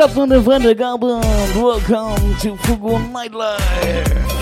What's up, Wanda Wanda Welcome to Fugu Nightlife!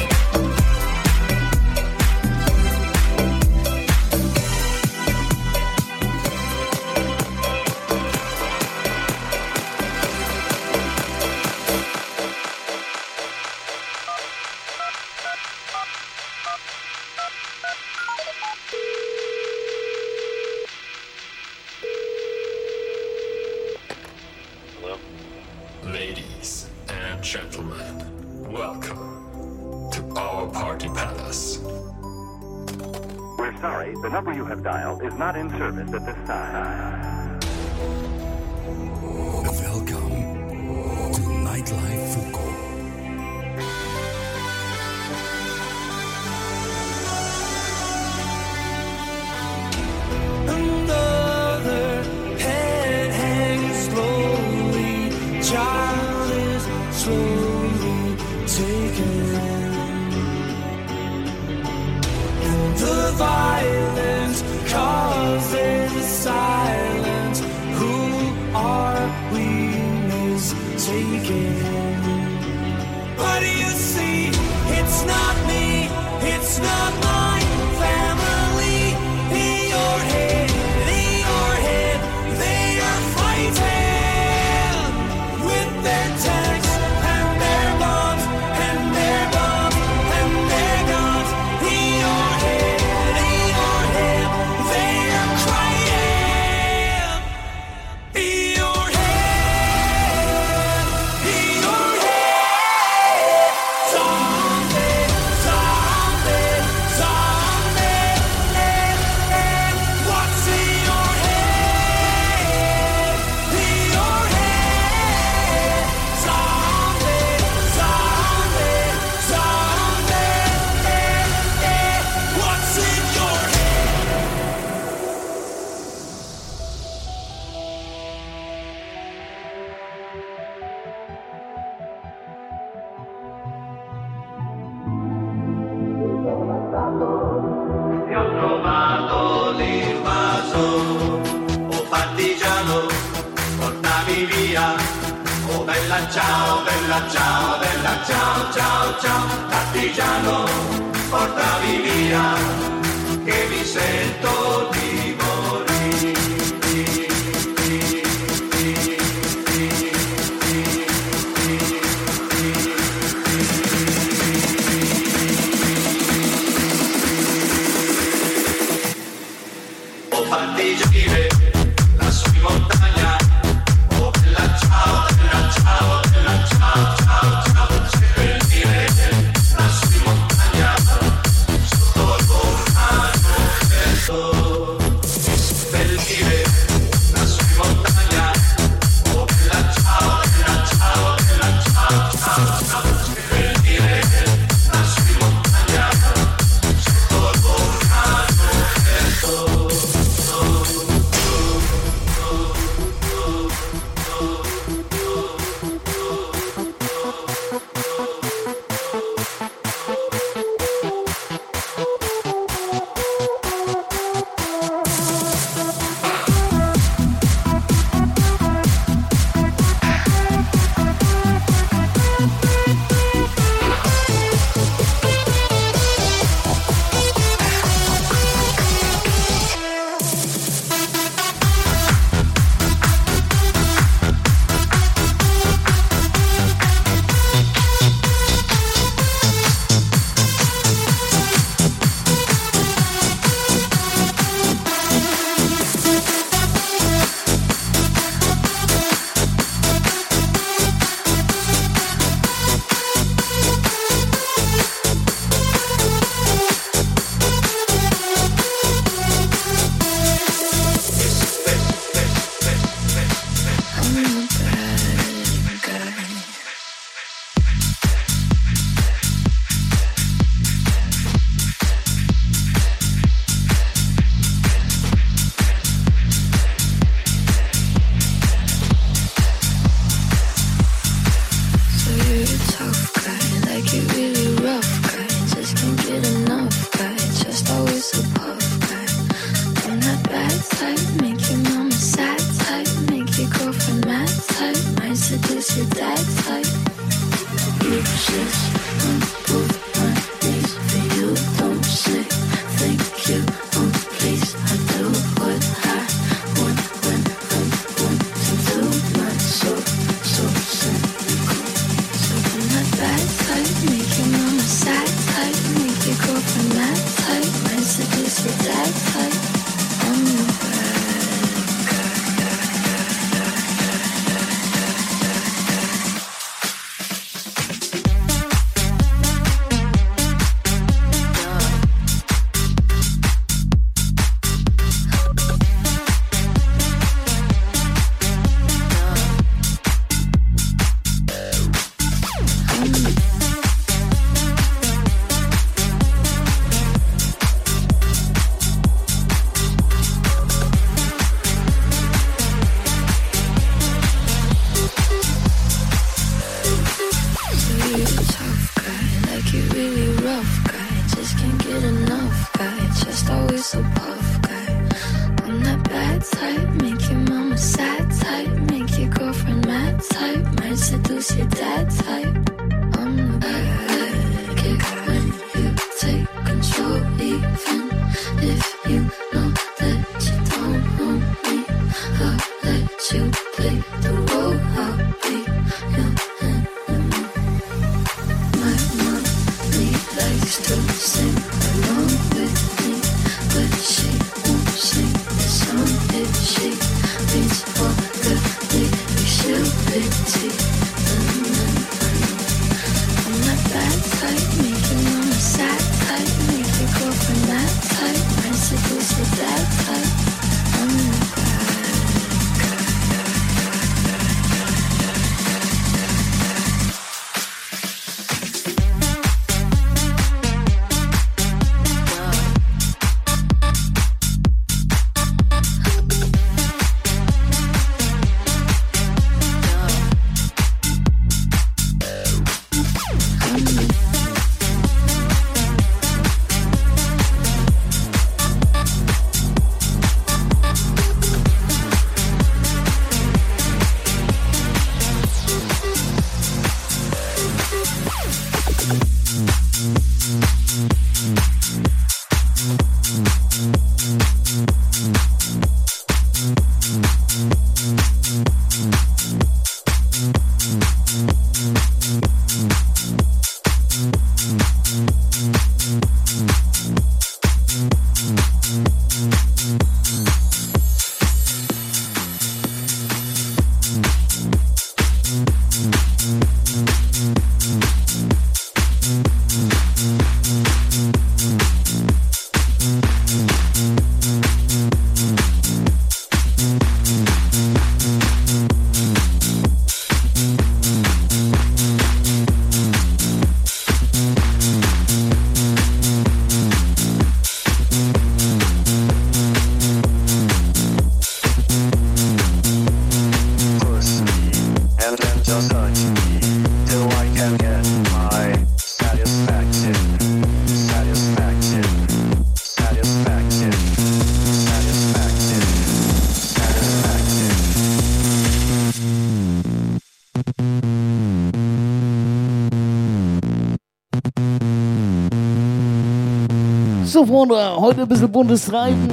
so, Freunde. Heute ein bisschen buntes Reifen.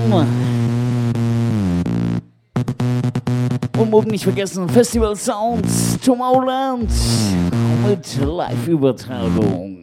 Und morgen nicht vergessen, Festival Sounds, Tomorrowland mit Live-Übertragung.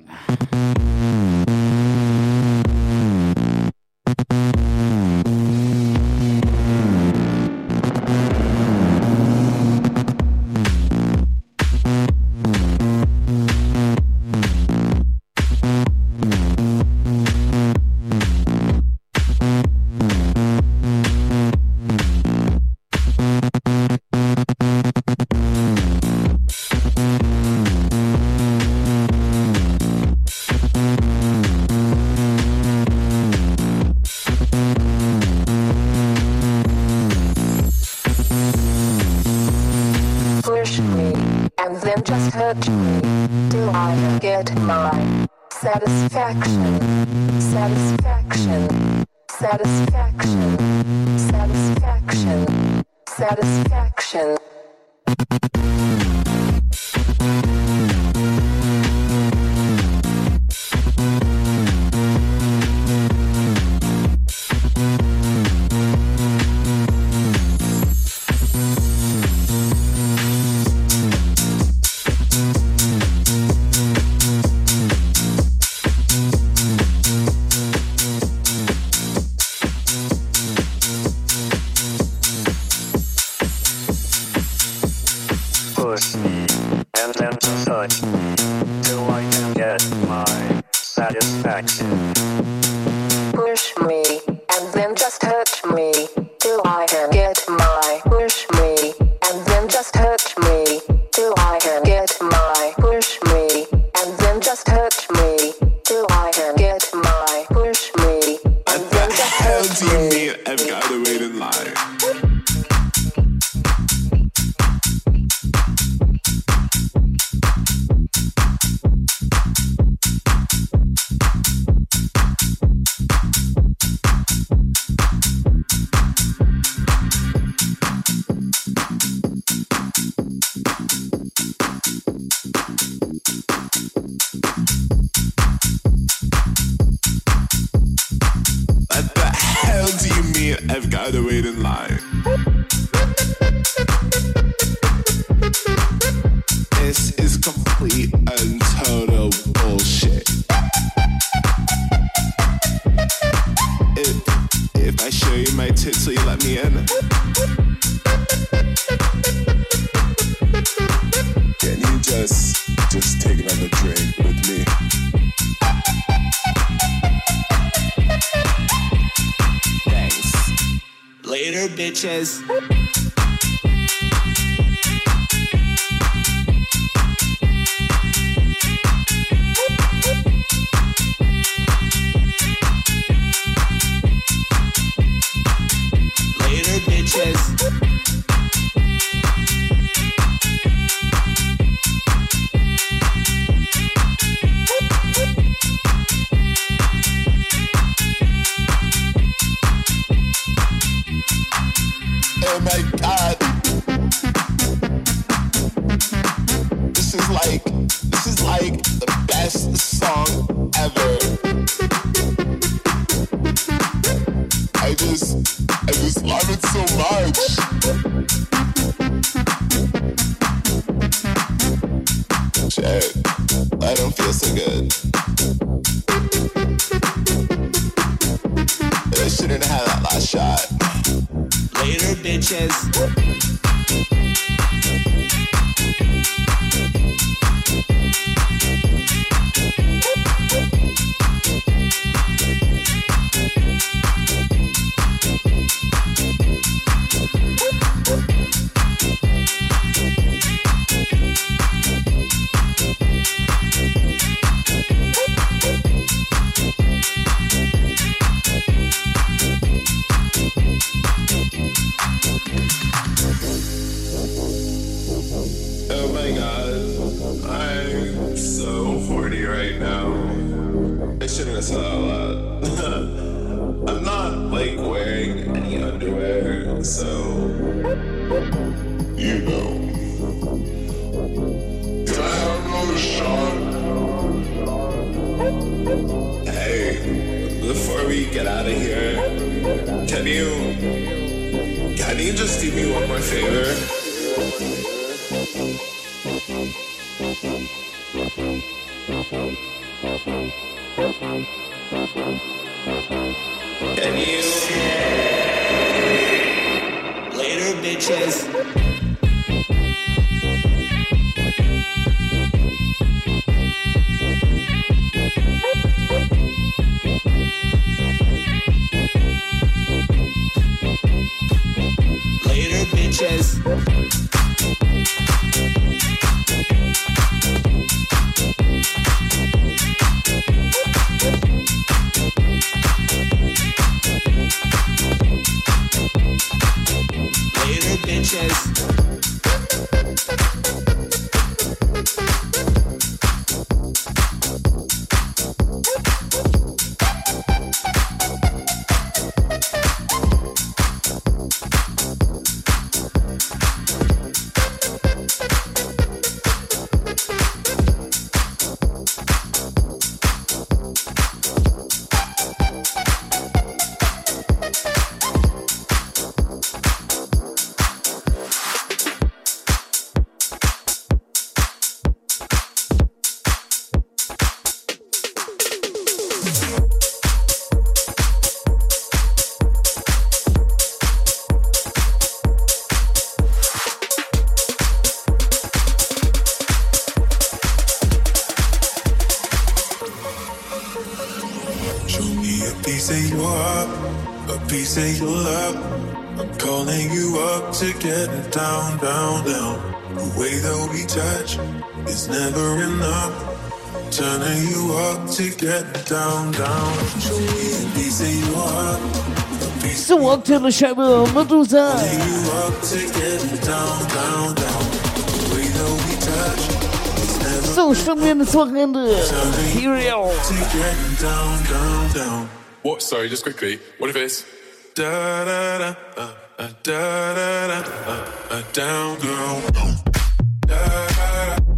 Turning you up to get down, down. Show me a piece of your heart. So walk to the shop with Medusa. Turning you up to get down, down, down. We way we touch. So show me this Wochenende. Here we are. To get down, down, down. What? Sorry, just quickly. What if it's da da da uh, uh da da da uh, uh, down girl da da da.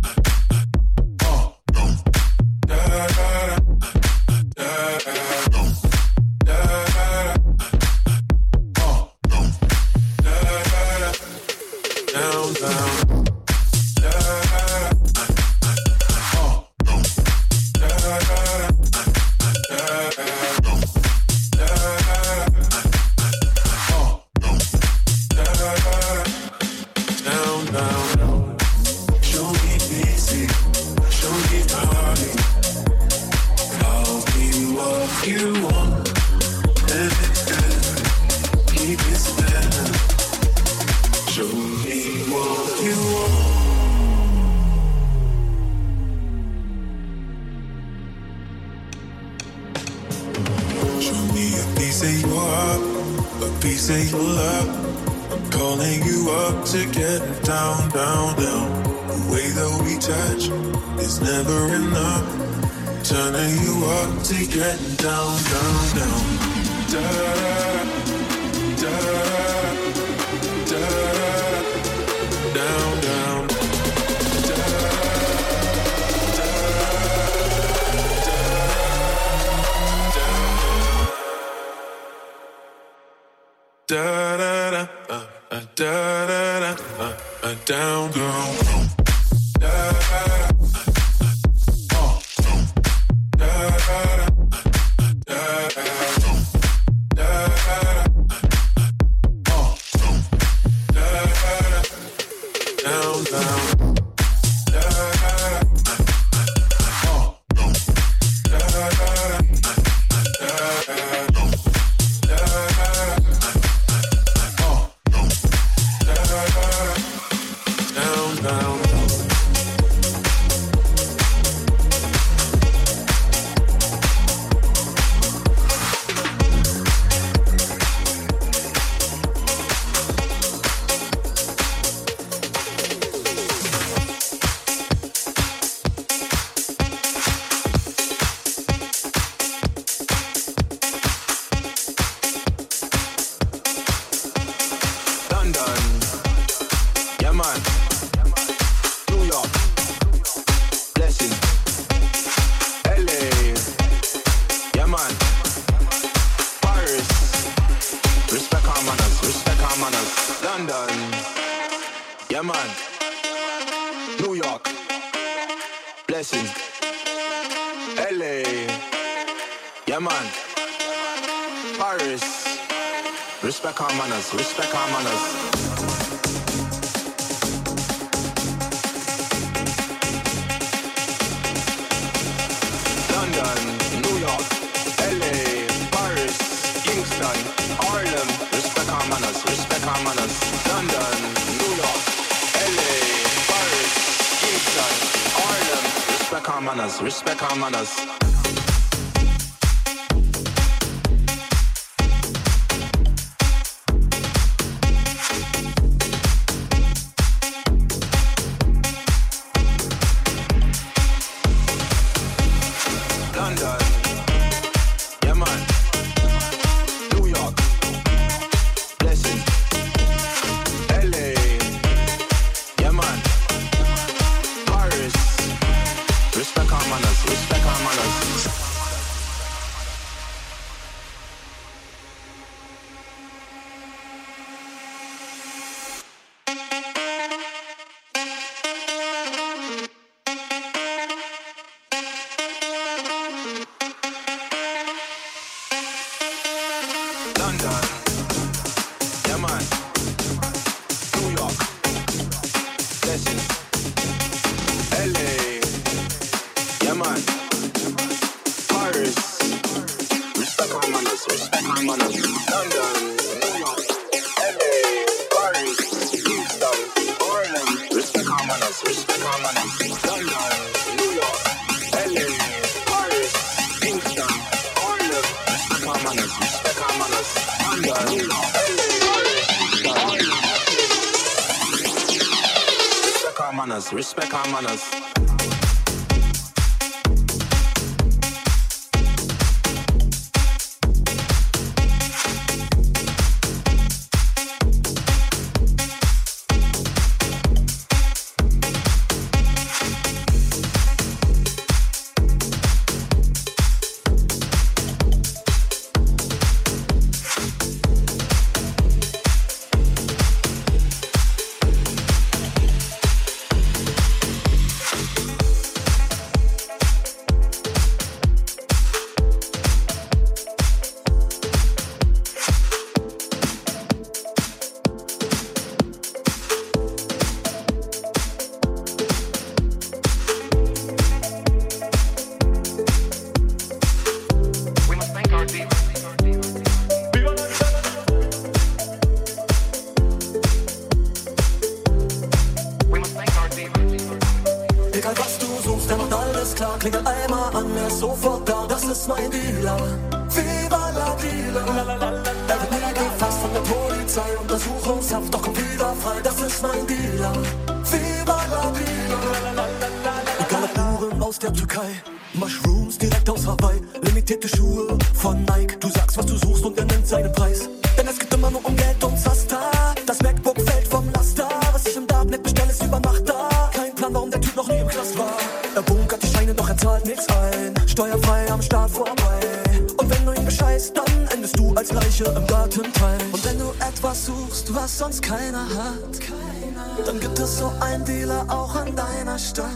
suchst, was sonst keiner hat, dann gibt es so einen Dealer auch an deiner Stadt.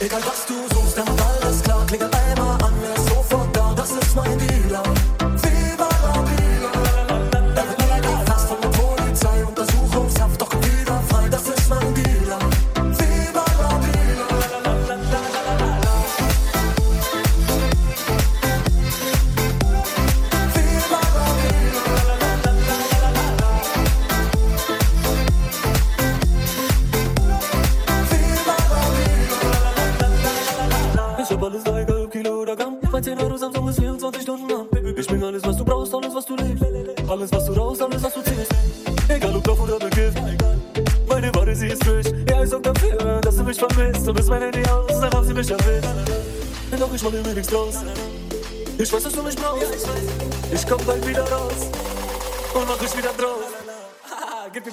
Egal was du suchst, der hat alles klar, klingelt einmal an, er ist sofort da, das ist mein Dealer. Ich komm bald wieder raus und mach dich wieder drauf. Gib mir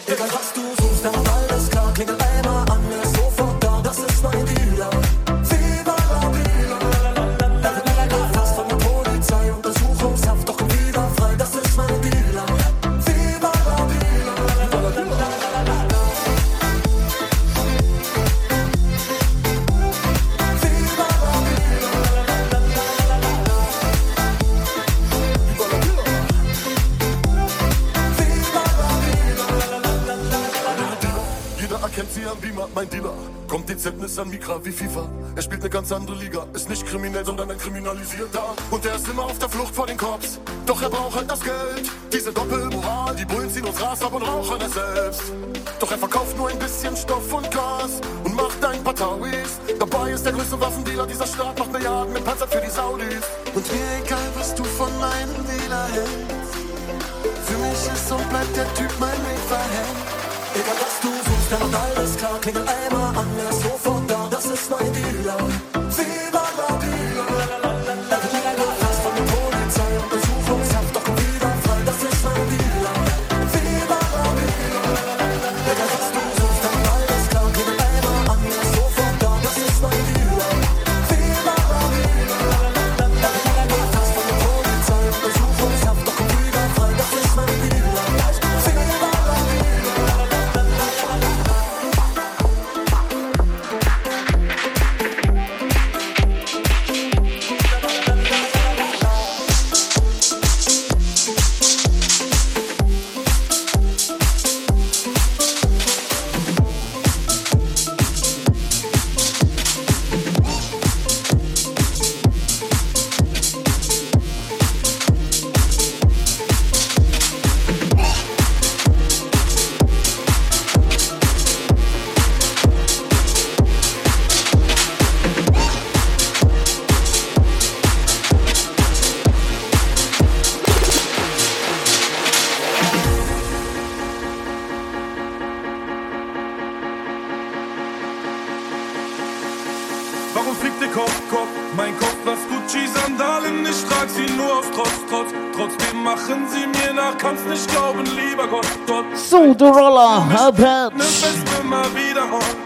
Miguel Ema. Motorola, her patch.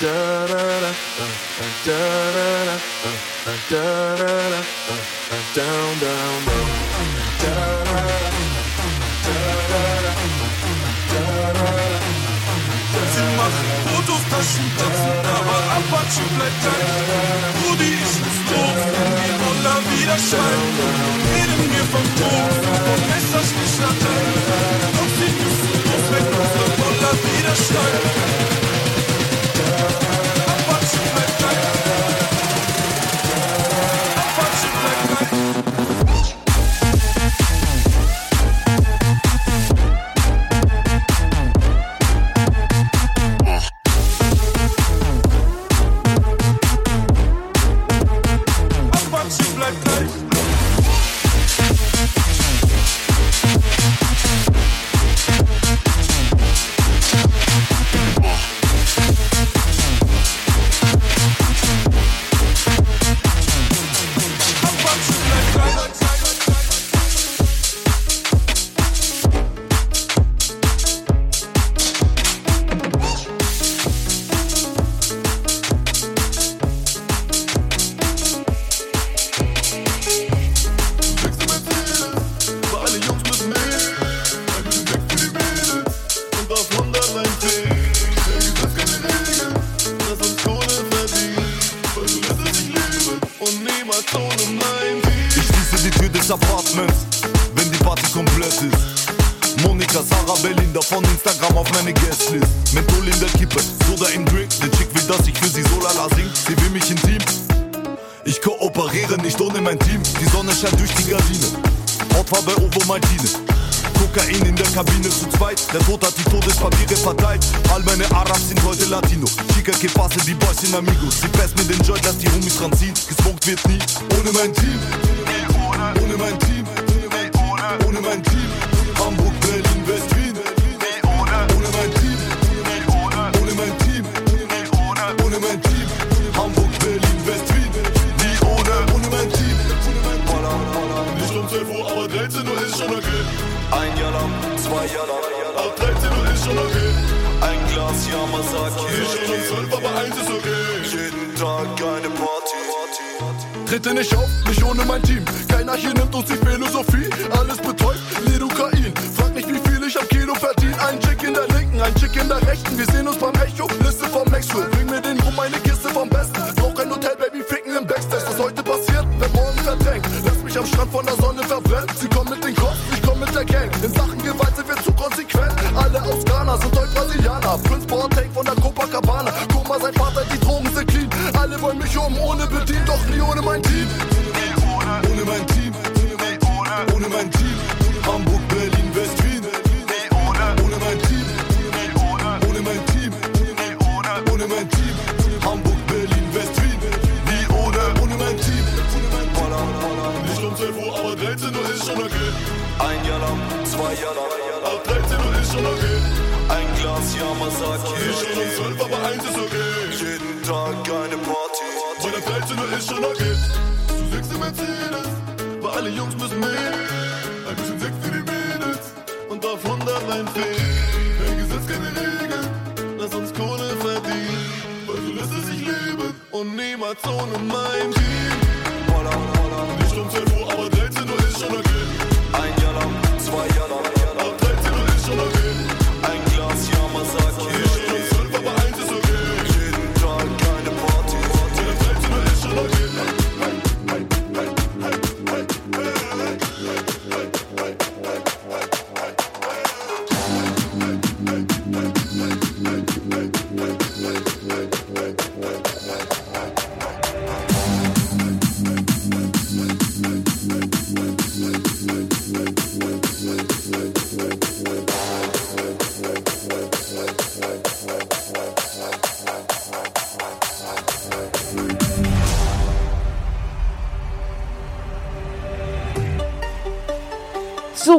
down, down, down. Sie machen Fotos, Taschen, Tatzen, aber Apache bleibt gleich. Rudi, ich muss los, wenn die Roller wieder schreien. Reden wir vom Tod, vom Messerstich nach Doch sie müssen los, wenn unsere Roller wieder schreien.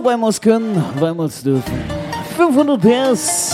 weil wir es können, weil wir es dürfen. 500 PS.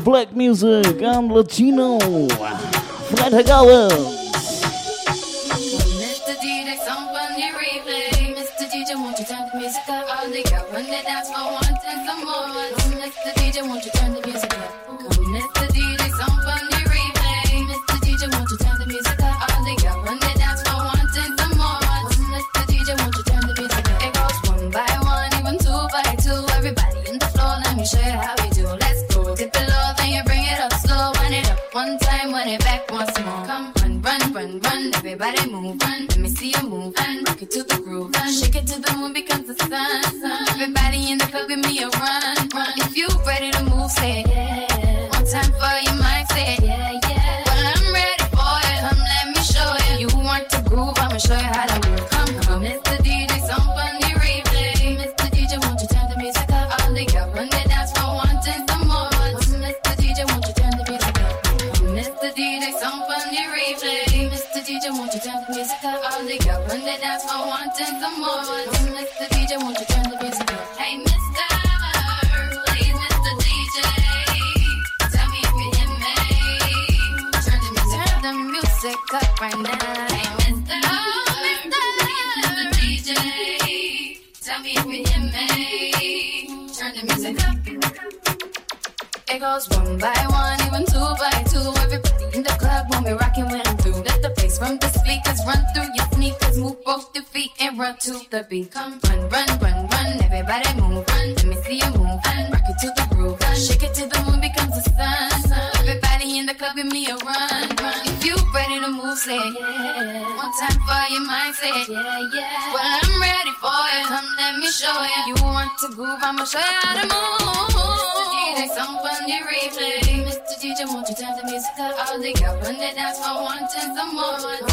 black music. I'm Latino. Freitagabend. That's nights I want to some more.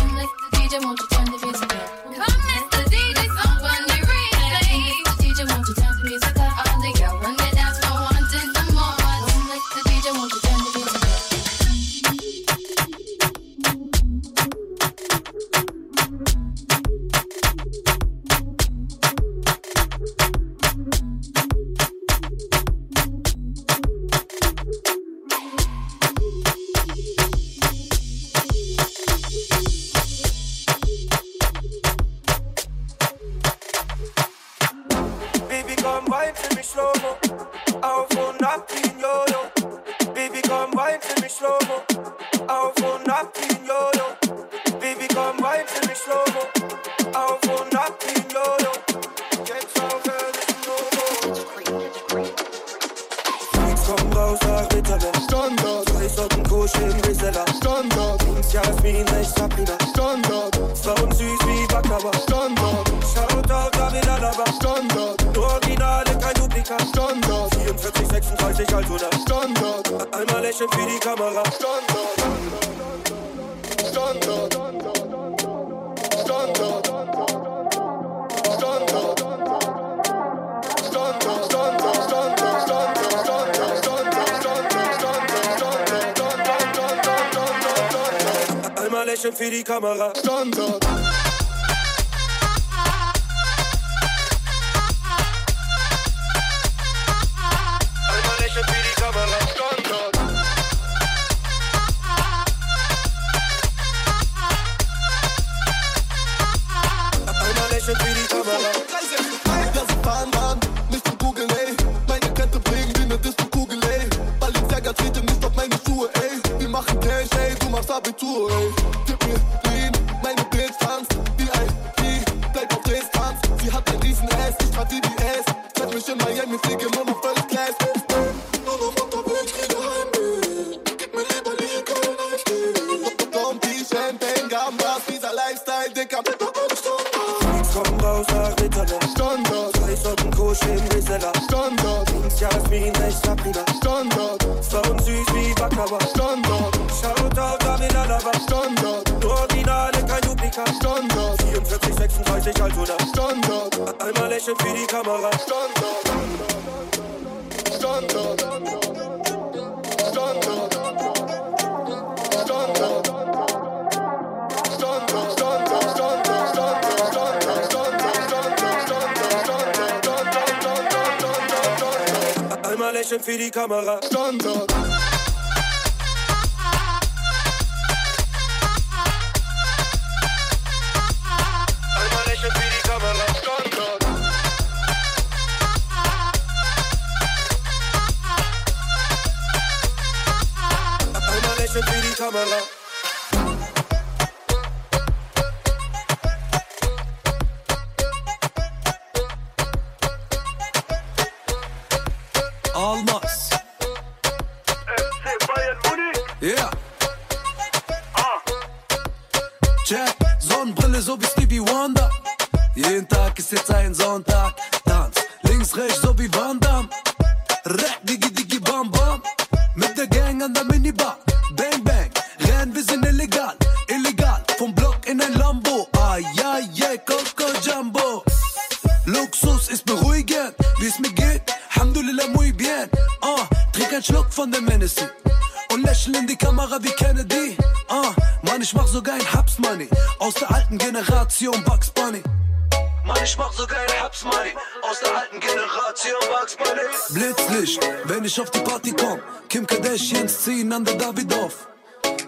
Money. Aus der alten Generation Bugs Bunny. Blitzlicht, wenn ich auf die Party komm. Kim Kardashians ziehen an der Davidoff.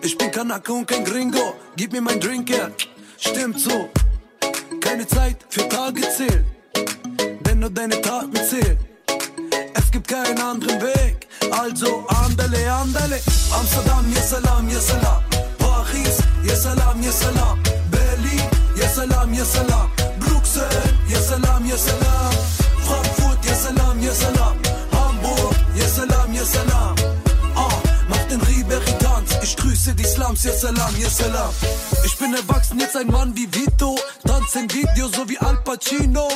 Ich bin Kanake und kein Gringo. Gib mir mein Drink her. Stimmt so. Keine Zeit für Tage zählen. Denn nur deine Taten zählen. Es gibt keinen anderen Weg. Also andale, andale. Amsterdam, yes salam, yes salam. Paris, yes salam, yes salam. Berlin, yes salam, سير يا سلام يا سلام. فرانكفورت يا سلام يا سلام. هامبورغ يا سلام يا سلام. آه ما بتنغيب يا Ich grüße die Slums, yes salam, yes salam. Ich bin erwachsen, jetzt ein Mann wie Vito. Tanz in Video, so wie Al Pacino.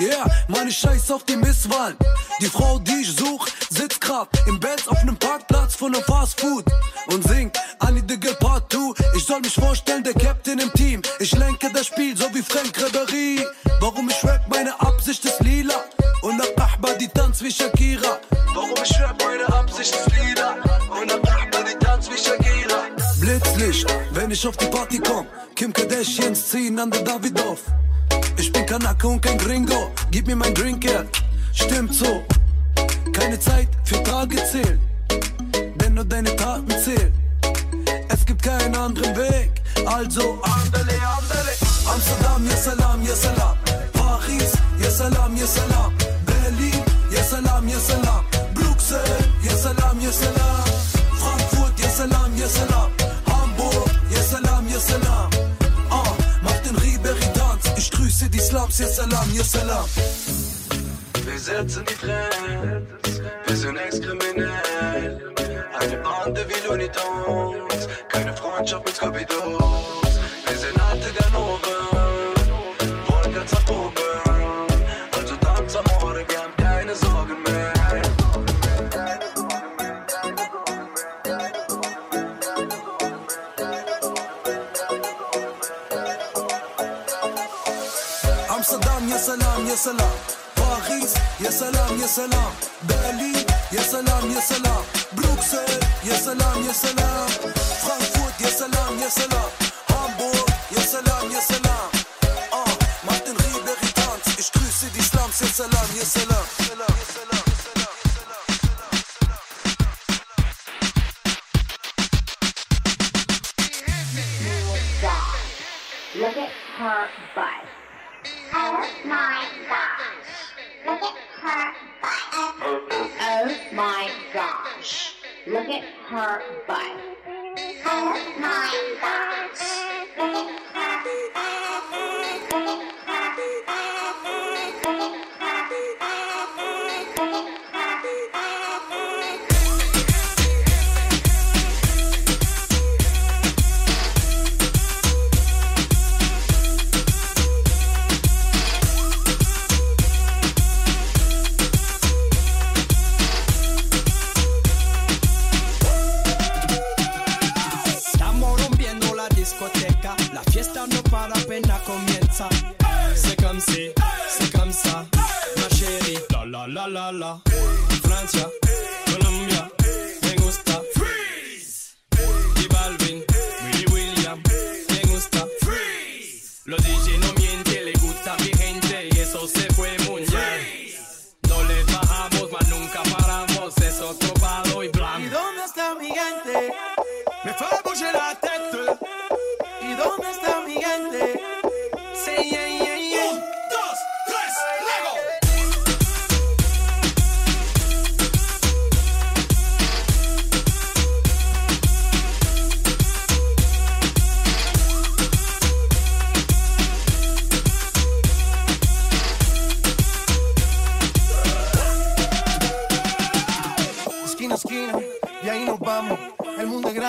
Yeah, meine Scheiß auf die Misswahlen. Die Frau, die ich such, sitzt grad im Benz auf nem Parkplatz von Fast Food und singt I need the girl part 2. Ich soll mich vorstellen, der Captain im Team. Ich lenke das Spiel, so wie Frank Ribery. Warum ich rap, meine Absicht ist lila. Und nach Ahba, die tanzt wie Shakira. Warum ich rap, meine Absicht ist lila. Und nach Blitzlicht, wenn ich auf die Party komm. Kim Kardashians ziehen an der Davidoff. Ich bin Kanake und kein Gringo. Gib mir mein Drink her. Stimmt so. Keine Zeit für Tage zählen. Denn nur deine Taten zählen. Es gibt keinen anderen Weg. Also andale, andale. Amsterdam, yes salam, yes salam. Paris, yes salam, yes salam. Berlin, yes salam, yes salam. Bruxelles, yes salam, yes salam. Grüße die Slums, yes salam, yes salam. Wir setzen die Trends, wir sind ex-kriminell. Eine Bande wie Looney Tunes, keine Freundschaft mit Scooby-Doo. Yes salam. Paris, yes salam, yes salam. Berlin, yes salam, yes salam. Bruxelles, yes salam, yes salam. Frankfurt, yes salam, yes salam. Hamburg, yes salam, yes salam. Ah, den Ribery Tanz. Ich grüße die Slums, yes. Salam, yes salam. Look at her butt. Oh my gosh. Look at her butt. Oh my gosh. Look at her butt. Oh my gosh. Look at her butt. Si, c'est comme ça, ma chérie. La la la la la. Francia,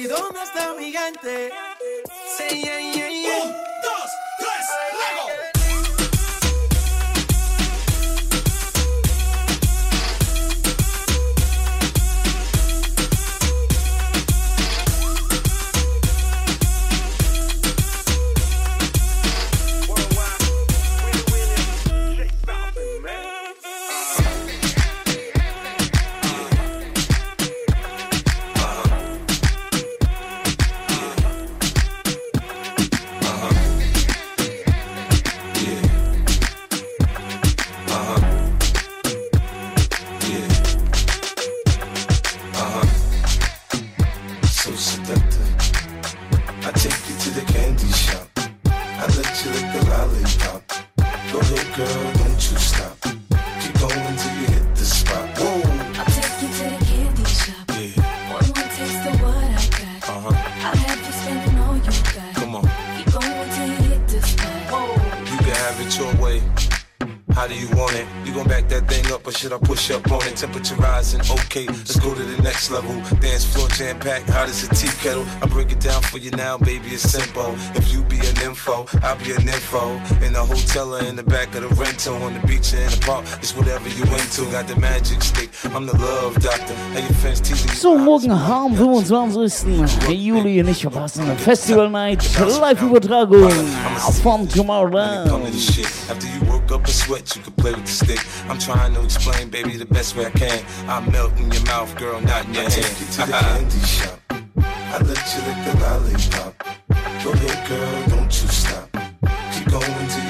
¿Y dónde está mi gigante? Sí, yeah, yeah, yeah. Or should I push up on it? Temperature rising, okay, let's go to the next level. Dance floor jam packed, hot as a tea kettle. I break it down for you now, baby, it's simple. If you be an info, I'll be an info. In the hotel or in the back of the rental, on the beach or in the park, it's whatever you into. Got the magic stick, I'm the love doctor. Hey, your fans teasing. So, morgen am 25. Juli nicht verpassen. Festival Night, Live-Übertragung von Tomorrowland. Come to this shit. After you work up a sweat, you can play with the stick. I'm trying to explain, baby, the best way I can. I melt in your mouth, girl, not in your hand. Take you to the candy shop. I let you lick the lollipop. Go ahead, girl, don't you stop. Keep going till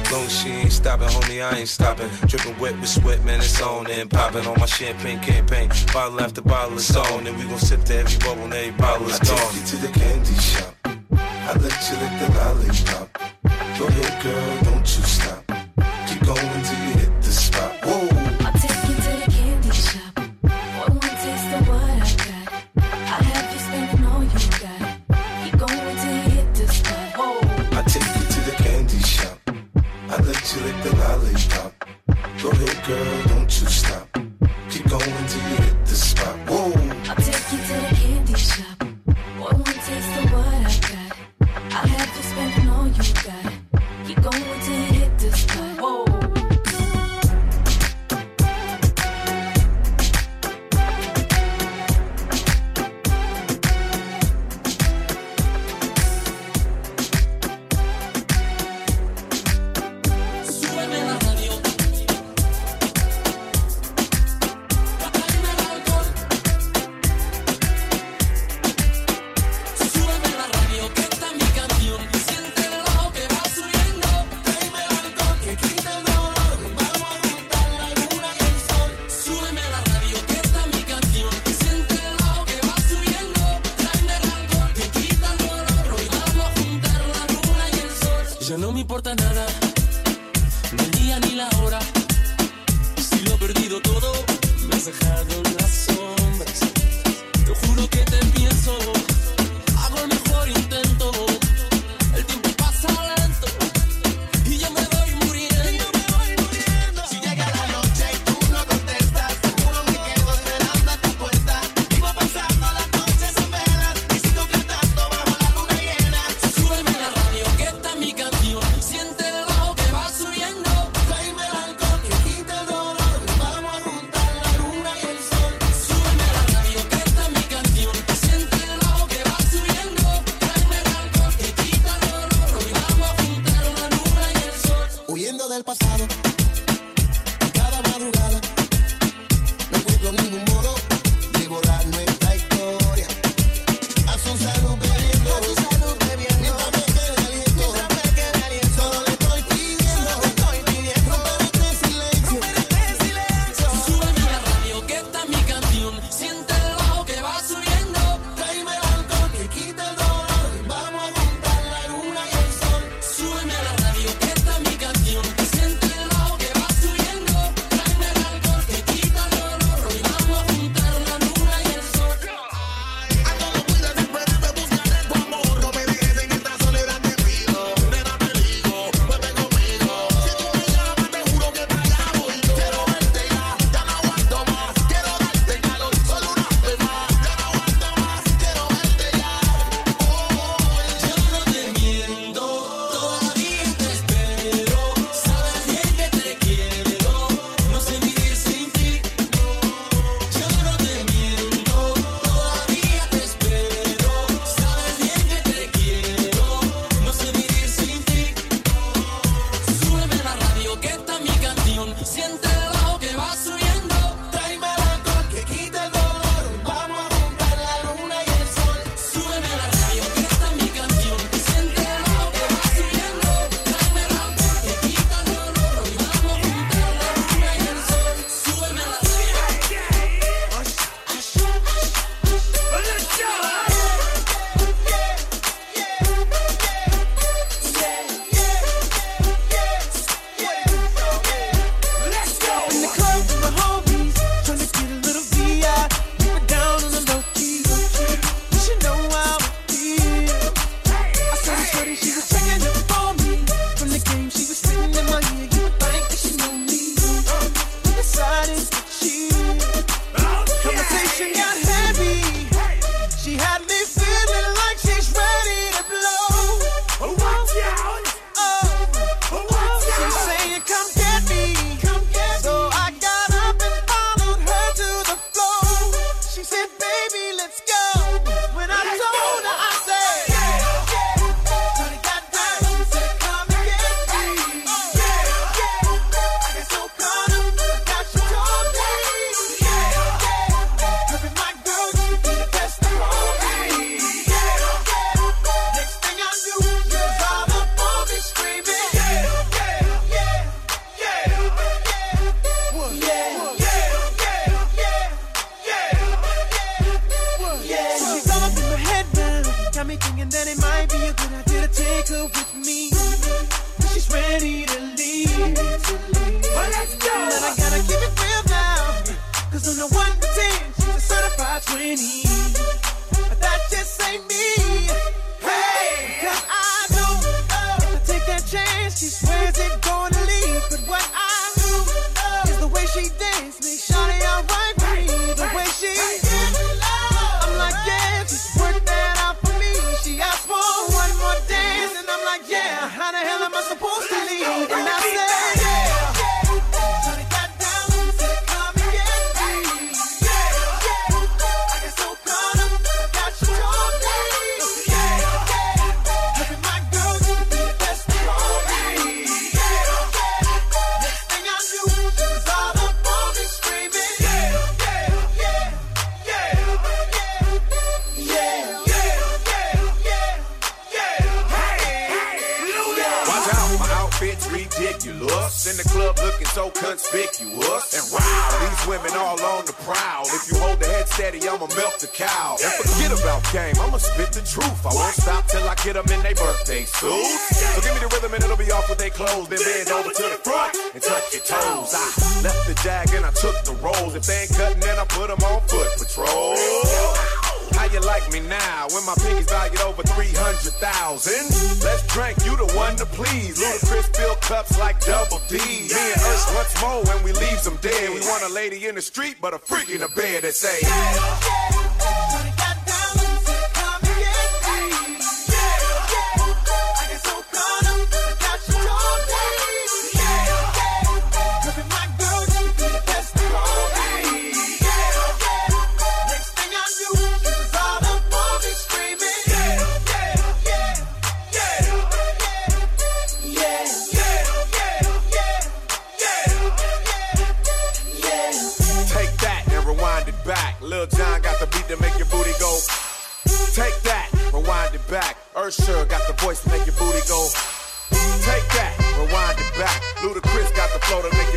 Long as she ain't stopping, homie, I ain't stopping. Dripping wet with sweat, man, it's on and popping on my champagne campaign. Bottle after bottle is on, and we gon' sip to every bubble and every bottle is I gone. take you to the candy shop. I let you lick the lollipop. Go ahead, girl, don't you stop.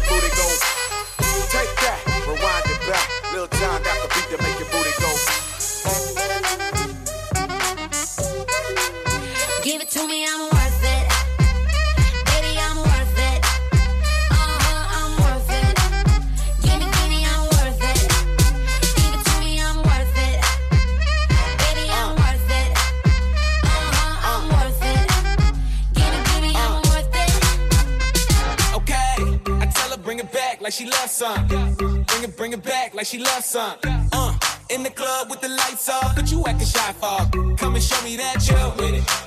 booty go like she loves some. Uh, in the club with the lights off, but you acting shy for. Come and show me that you're with it.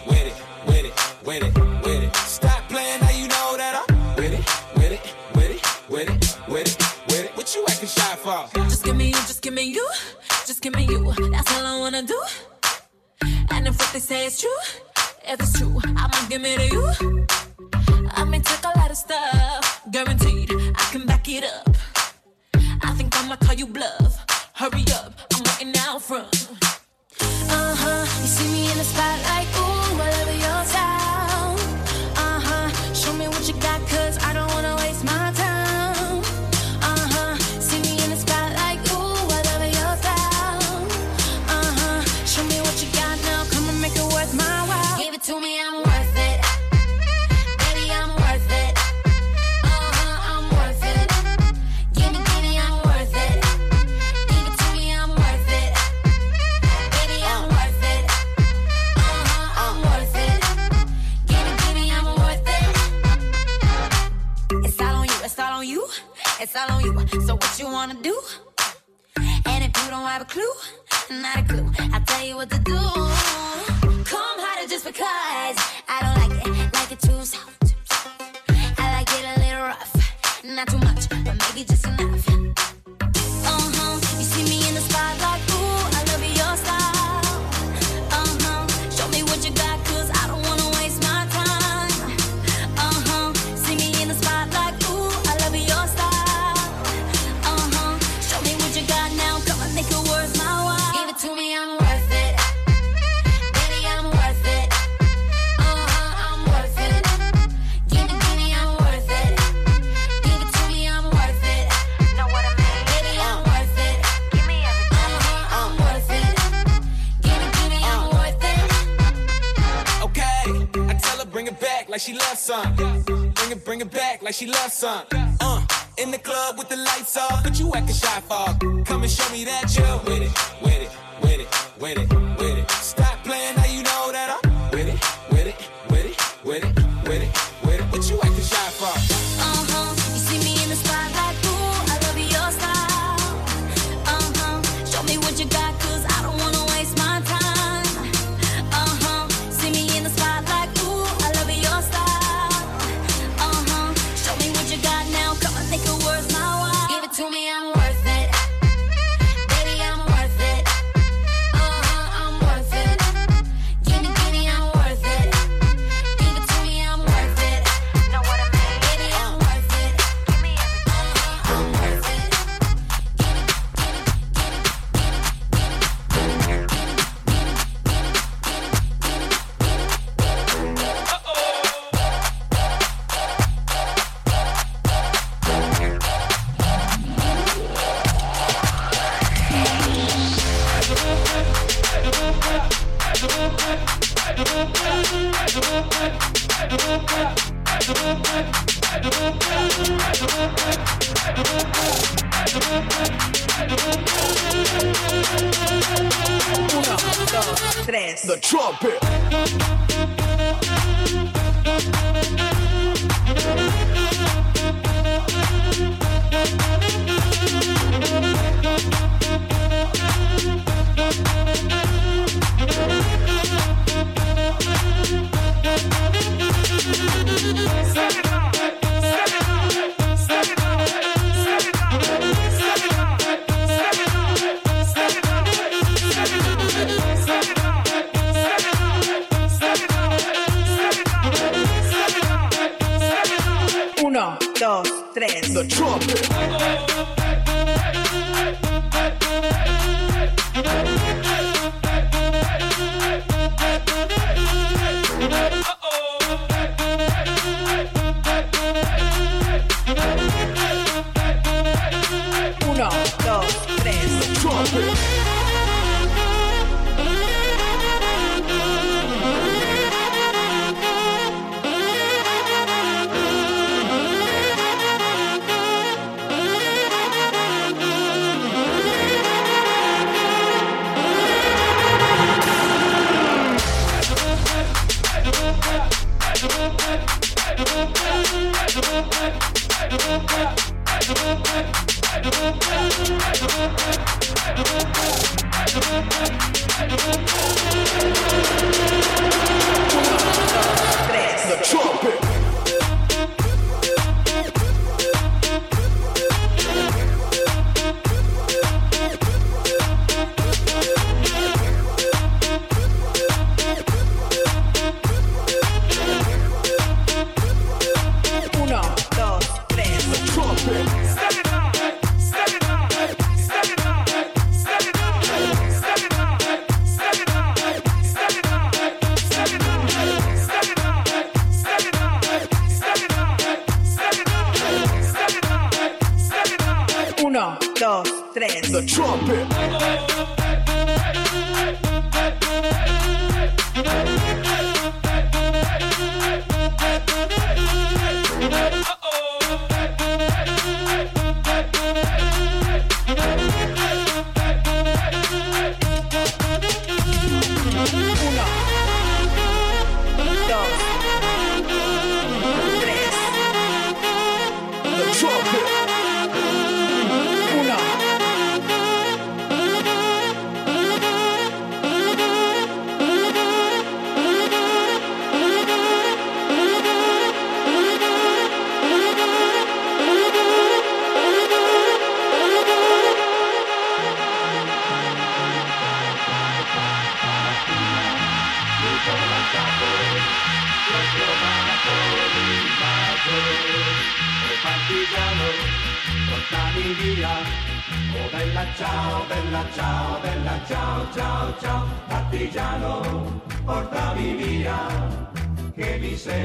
like she loves some.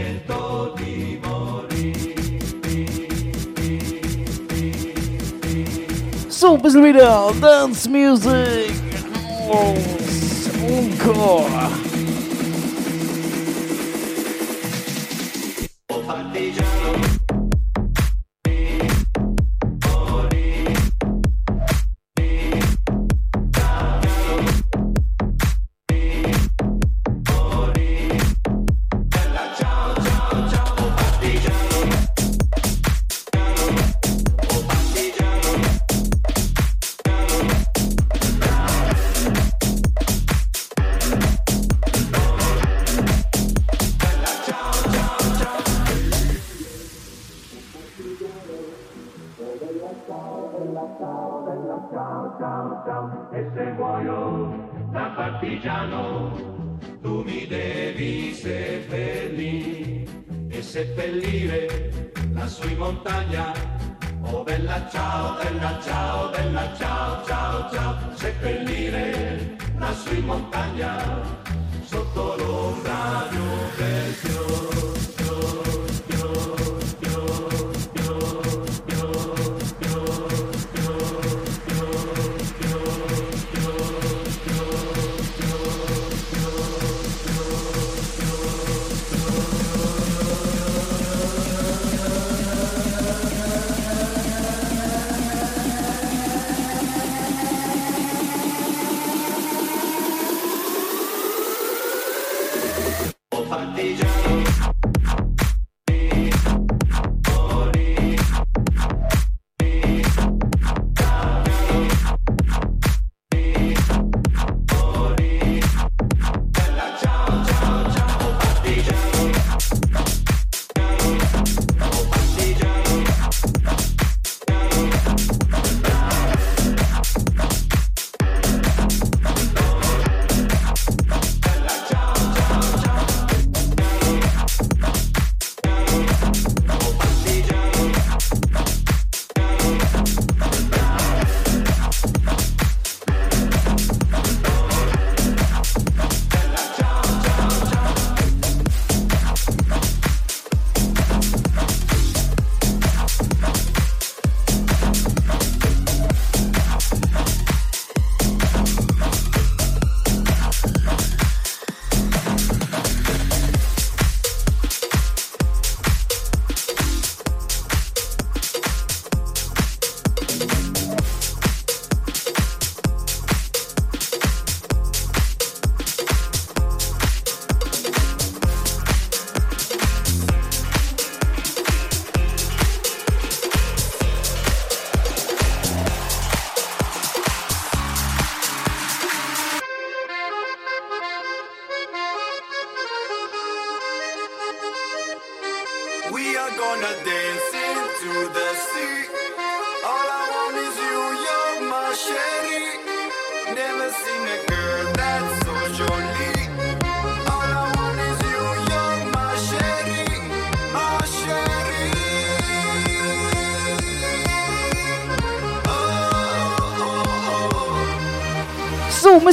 So, di morire. Super Dance Music Encore.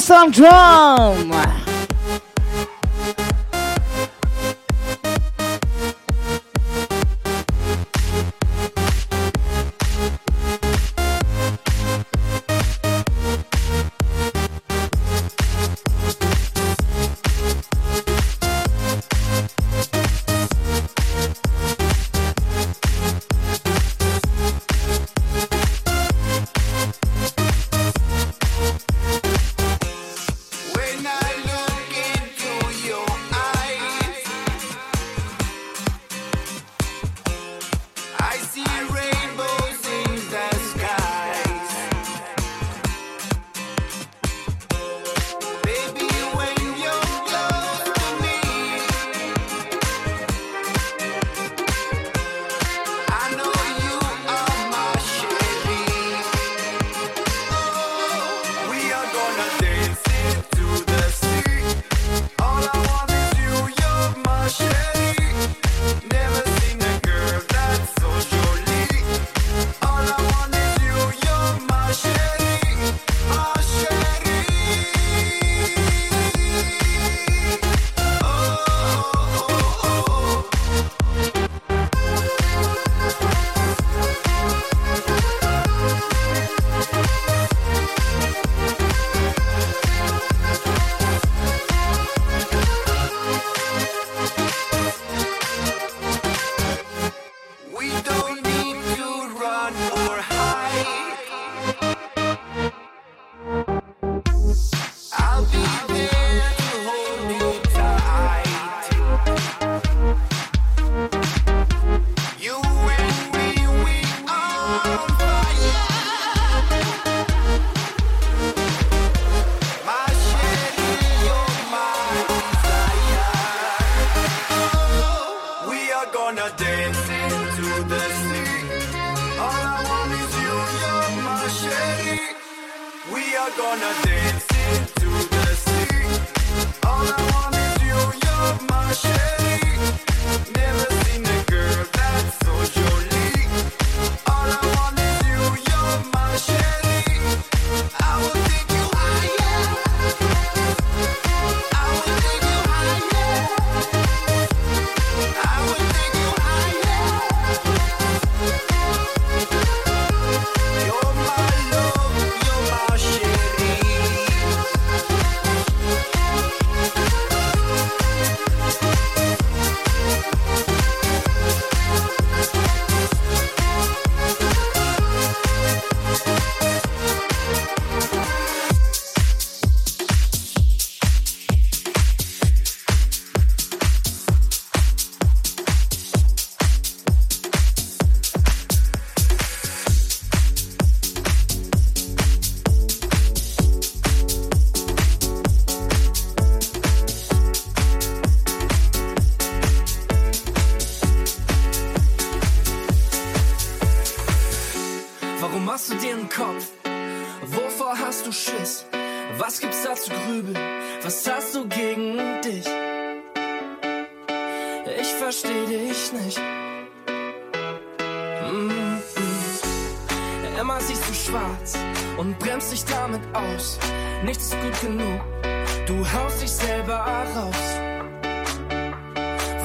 So, Mr. Drum.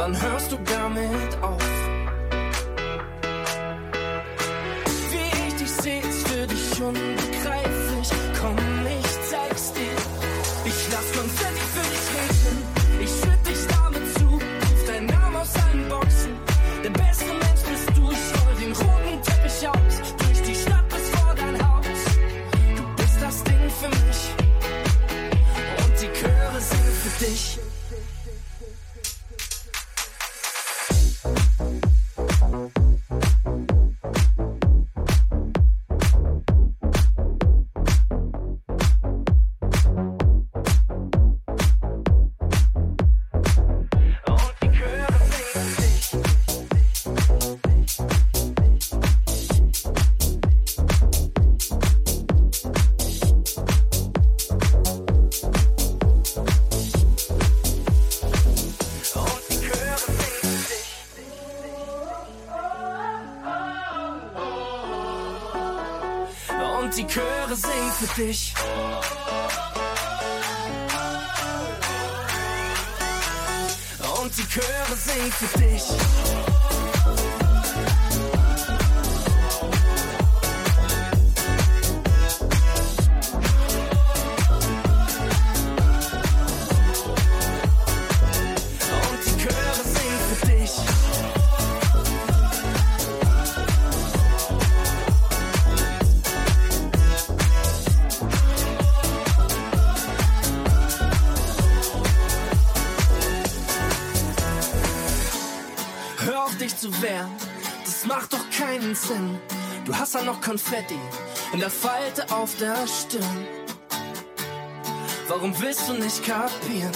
dann hörst du damit auf. Wie ich dich seh, ist für dich unbekannt. Wahnsinn. Du hast dann noch Konfetti in der Falte auf der Stirn. Warum willst du nicht kapieren?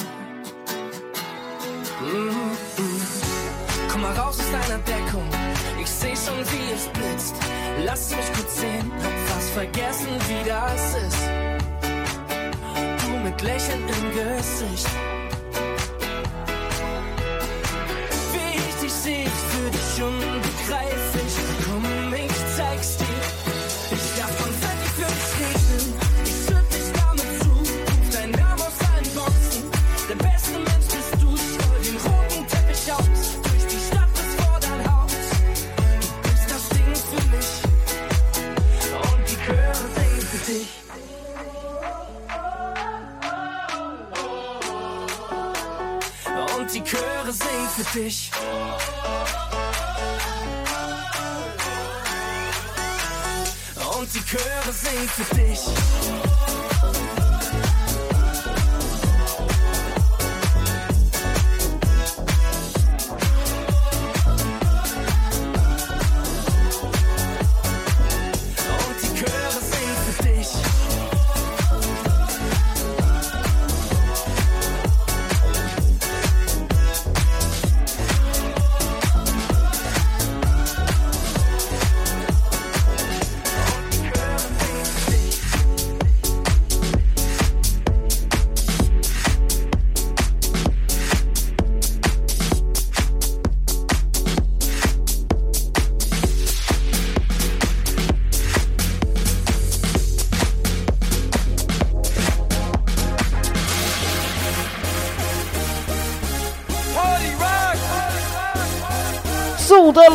Tout à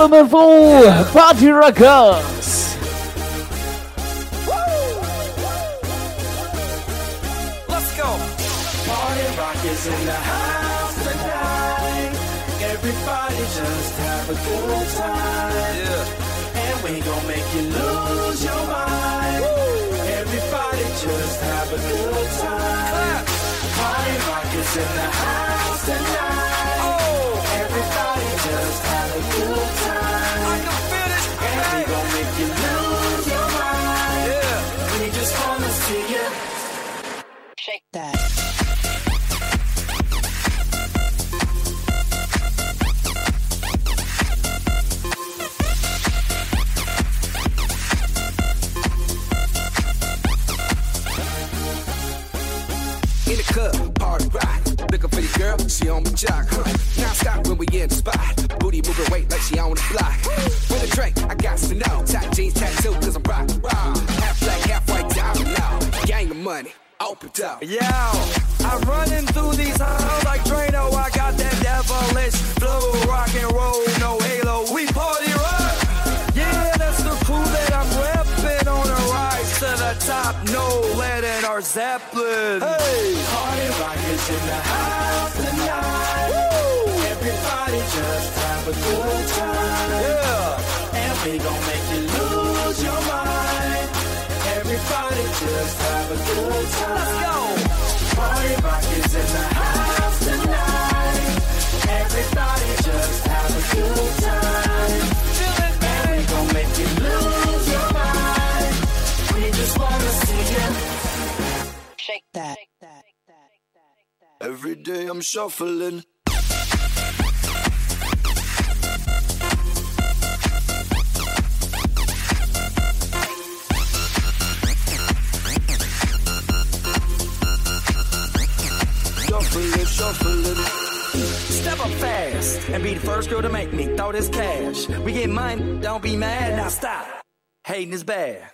Party Rock shuffling. Shuffling. Step up fast and be the first girl to make me throw this cash. We get money, don't be mad, now stop. Hating is bad.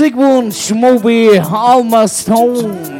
Zygmunt Schmoby Alma Stone.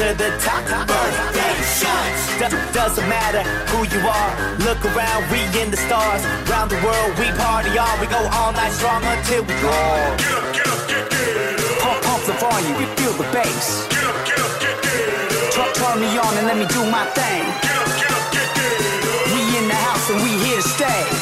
to the top. Birthday shots. Do- doesn't matter who you are. Look around, we in the stars. Round the world, we party on. We go all night strong until we draw. Get up, get up, get, get Pump, pump the volume, we feel the bass. Get up, get up, get, get Turn, turn me on and let me do my thing. Get up, get up, get, get We in the house and we here to stay.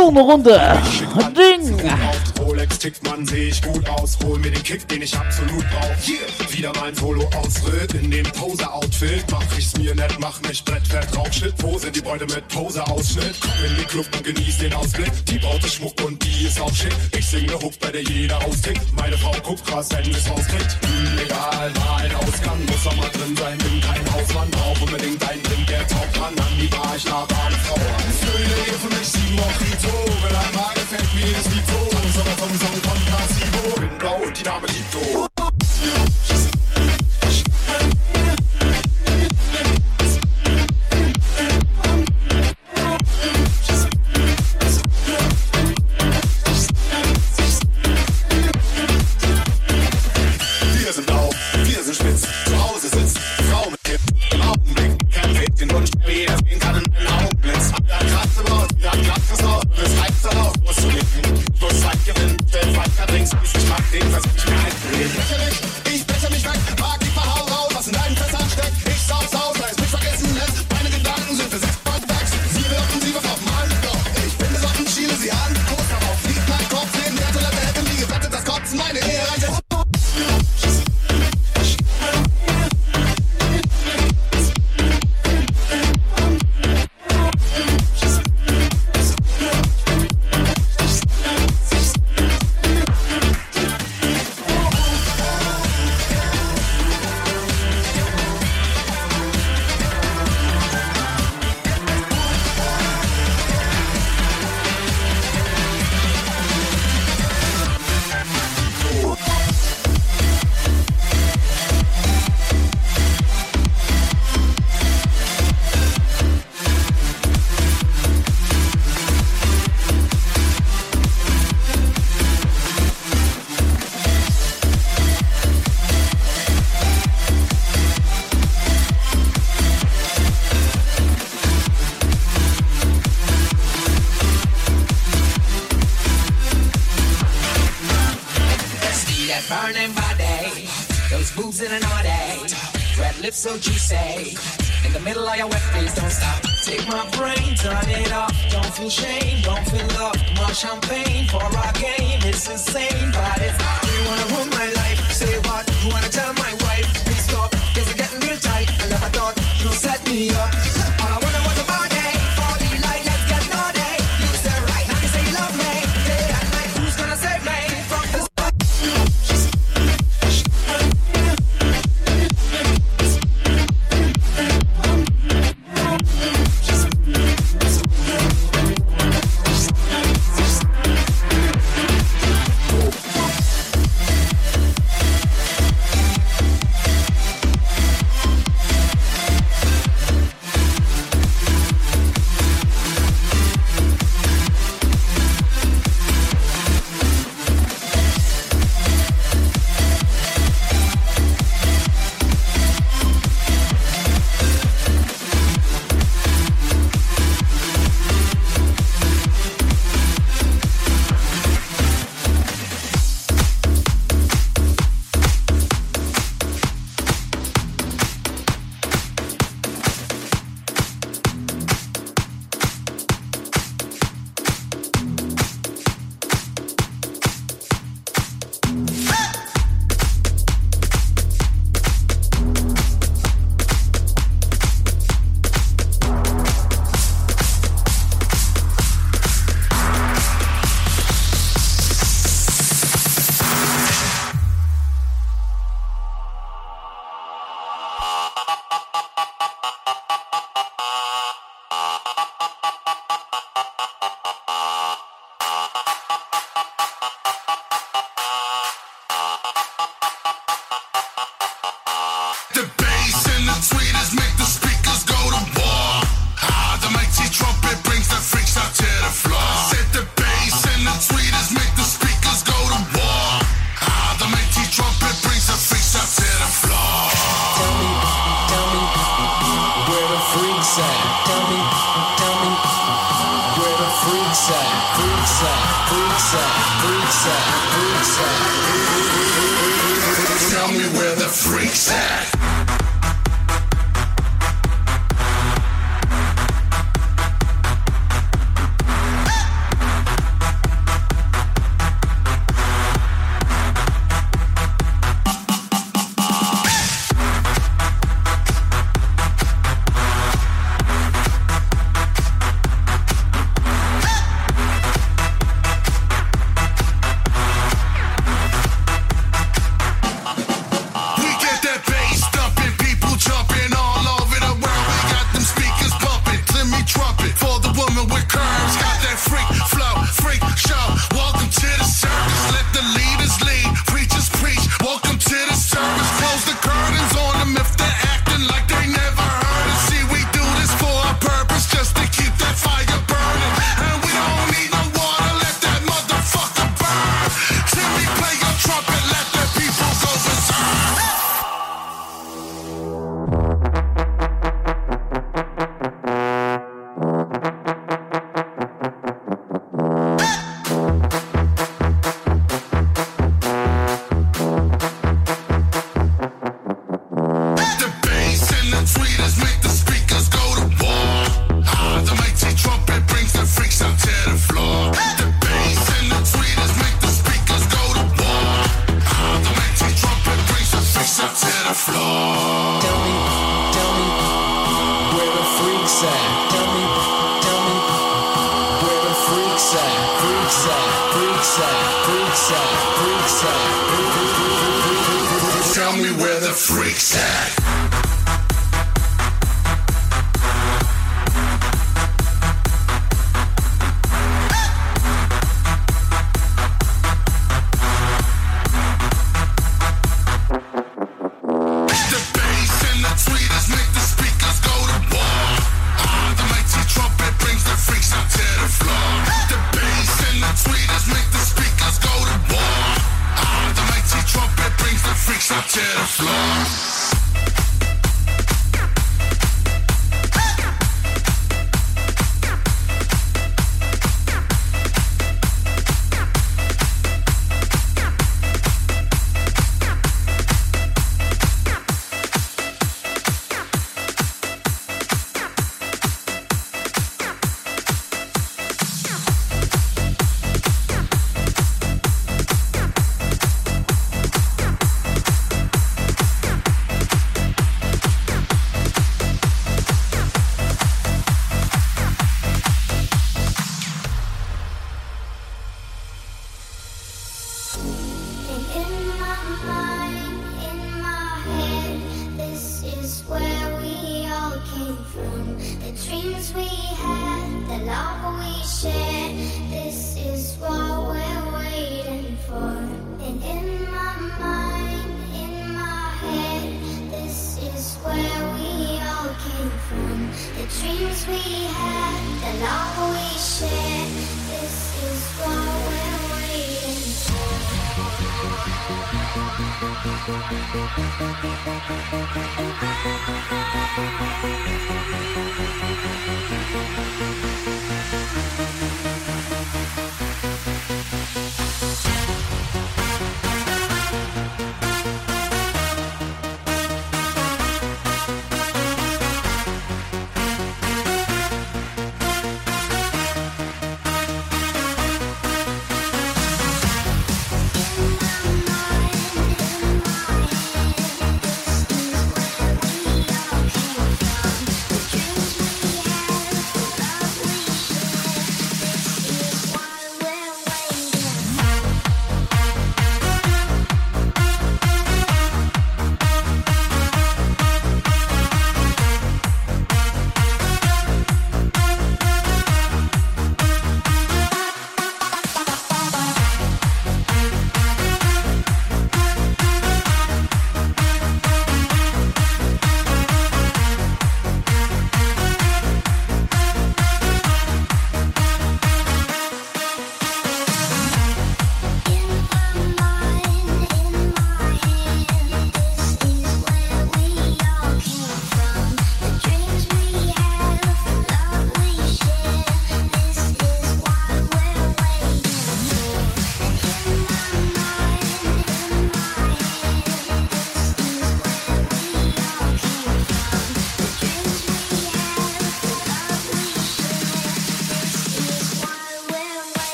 São no Honda. Ring. Tickt man, seh ich gut aus. Hol mir den Kick, den ich absolut brauch. Yeah. Wieder mein Solo-Ausritt in dem Pose-Outfit. Mach ich's mir nett, mach mich brettfett drauf. Shit, wo sind die Beute mit Pose-Ausschnitt? Komm in den Club und genieß den Ausblick. Die baute Schmuck und die ist auch schick. Ich sing ne Hook, bei der jeder austickt. Meine Frau guckt krass, wenn es rauskriegt. Hm, egal, war ein Ausgang, muss doch mal drin sein. Bin kein Hausmann, brauch unbedingt ein Drink, der taugt an. An die Bar, ich lade eine Frau an. Söhne, ihr für mich sieben Mojito. Wenn einmal gefällt mir das Lied so. Sonne, Sonne, Sonne, Sonne, Sonne, Sonne, Sonne, Sonne, lips so juicy. In the middle of your wet face, don't stop. Take my brain, turn it off. Don't feel shame, don't feel love. More champagne for our game. It's insane, but it's you wanna ruin my life. Say what? You wanna tell my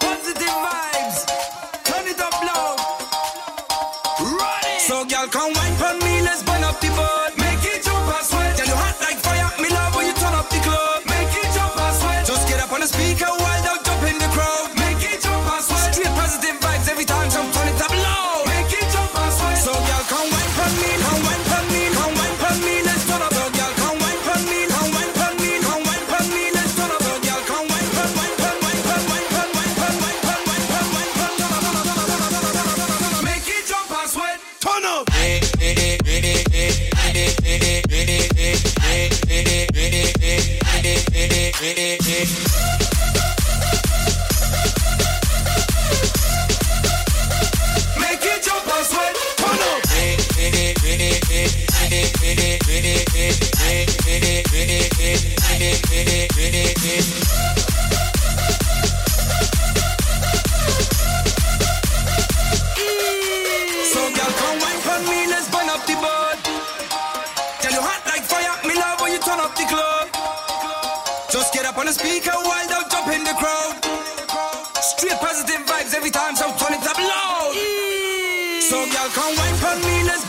Positive vibes. Turn it up loud. Run it. So, girl, come wine for me. Let's burn up the floor. Yeah. it. So girl, come wine for me, let's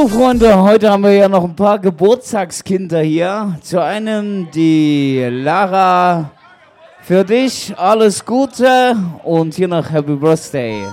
So, Freunde, heute haben wir ja noch ein paar Geburtstagskinder hier. Zu einem die Lara. Für dich alles Gute und hier noch Happy Birthday.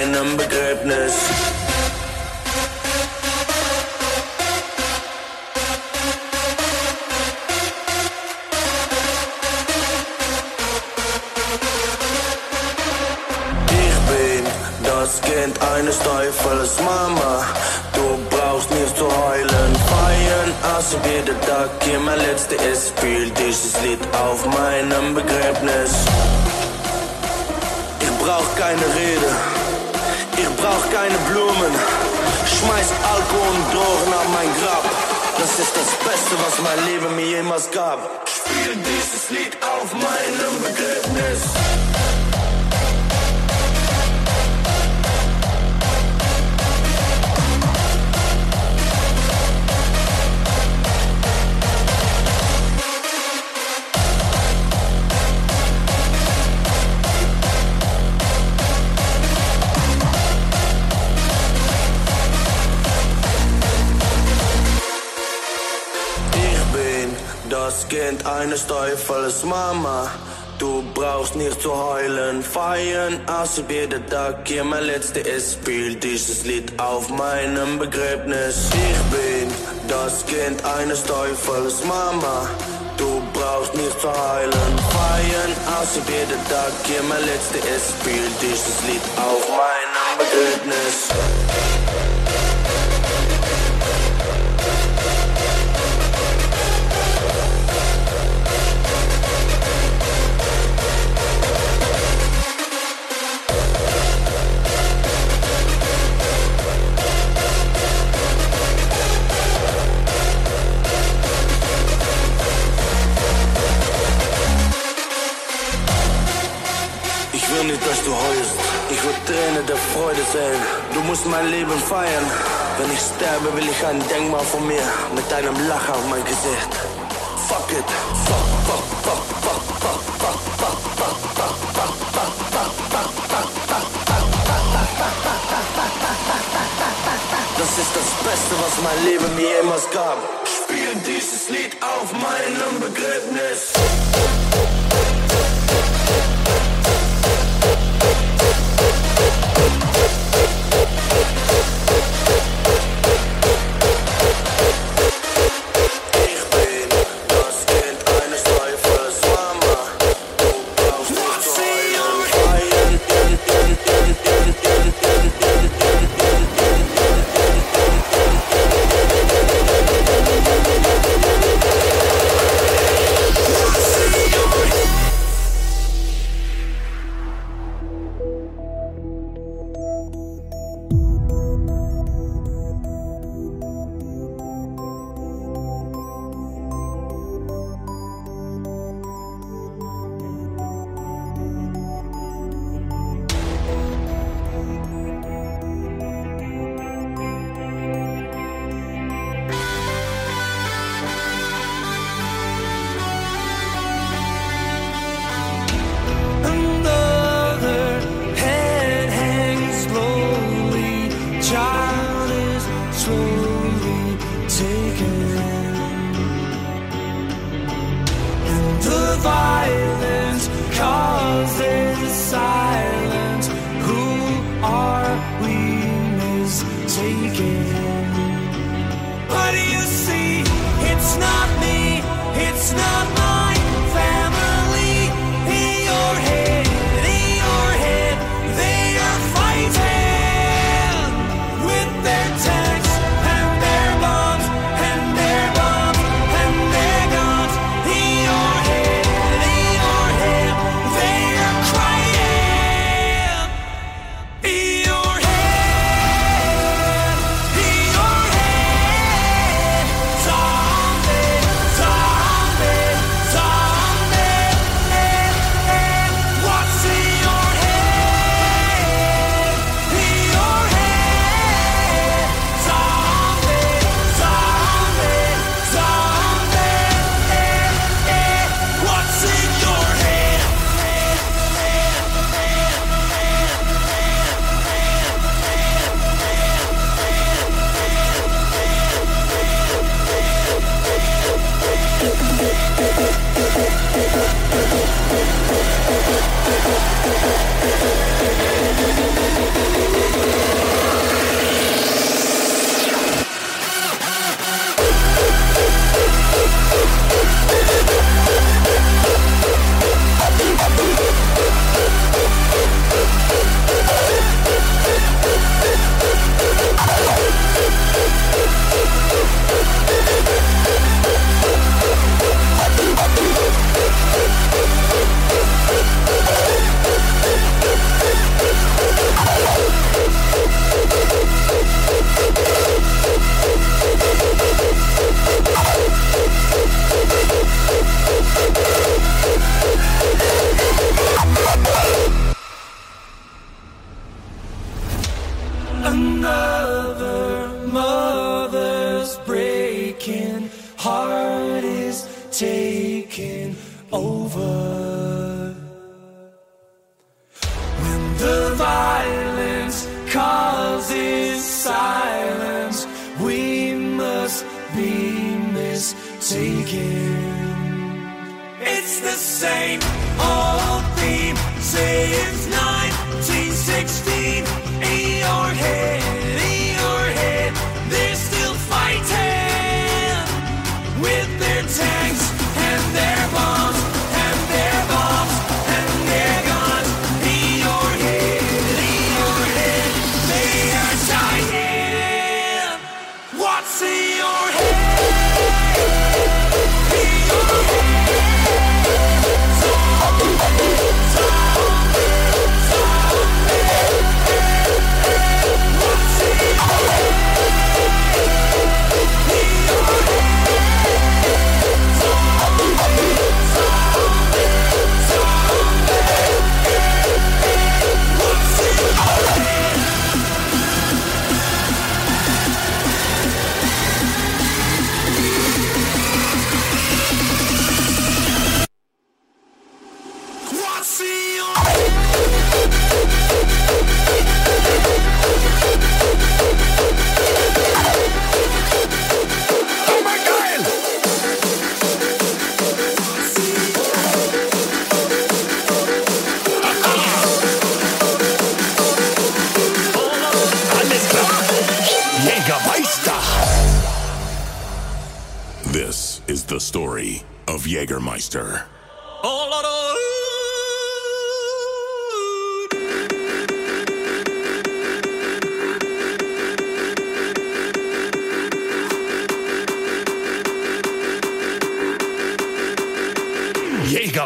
Auf meinem Begräbnis. Ich bin das Kind eines Teufels Mama. Du brauchst nicht zu heulen, feiern, als ob jeder Tag hier mein letzter ist. Spiel dieses Lied auf meinem Begräbnis. Ich brauch keine Rede, brauch keine Blumen. Schmeiß Alkohol und Drogen auf mein Grab. Das ist das Beste, was mein Leben mir jemals gab. Spiel dieses Lied auf meinem Begräbnis. Kind eines Teufels Mama. Du brauchst nicht zu heulen, feiern, ob jeder Tag hier mein letzter ist. Spiel dieses Lied auf meinem Begräbnis. Ich bin das Kind eines Teufels Mama. Du brauchst nicht zu heulen, feiern, ob jeder Tag hier mein letzter ist. Spiel dieses Lied auf meinem Begräbnis. Sehen. Du musst mein Leben feiern. Wenn ich sterbe, will ich ein Denkmal von mir mit einem Lachen auf mein Gesicht. Fuck it. Das ist das Beste, was mein Leben mir jemals gab. Spiel dieses Lied auf meinem Begräbnis.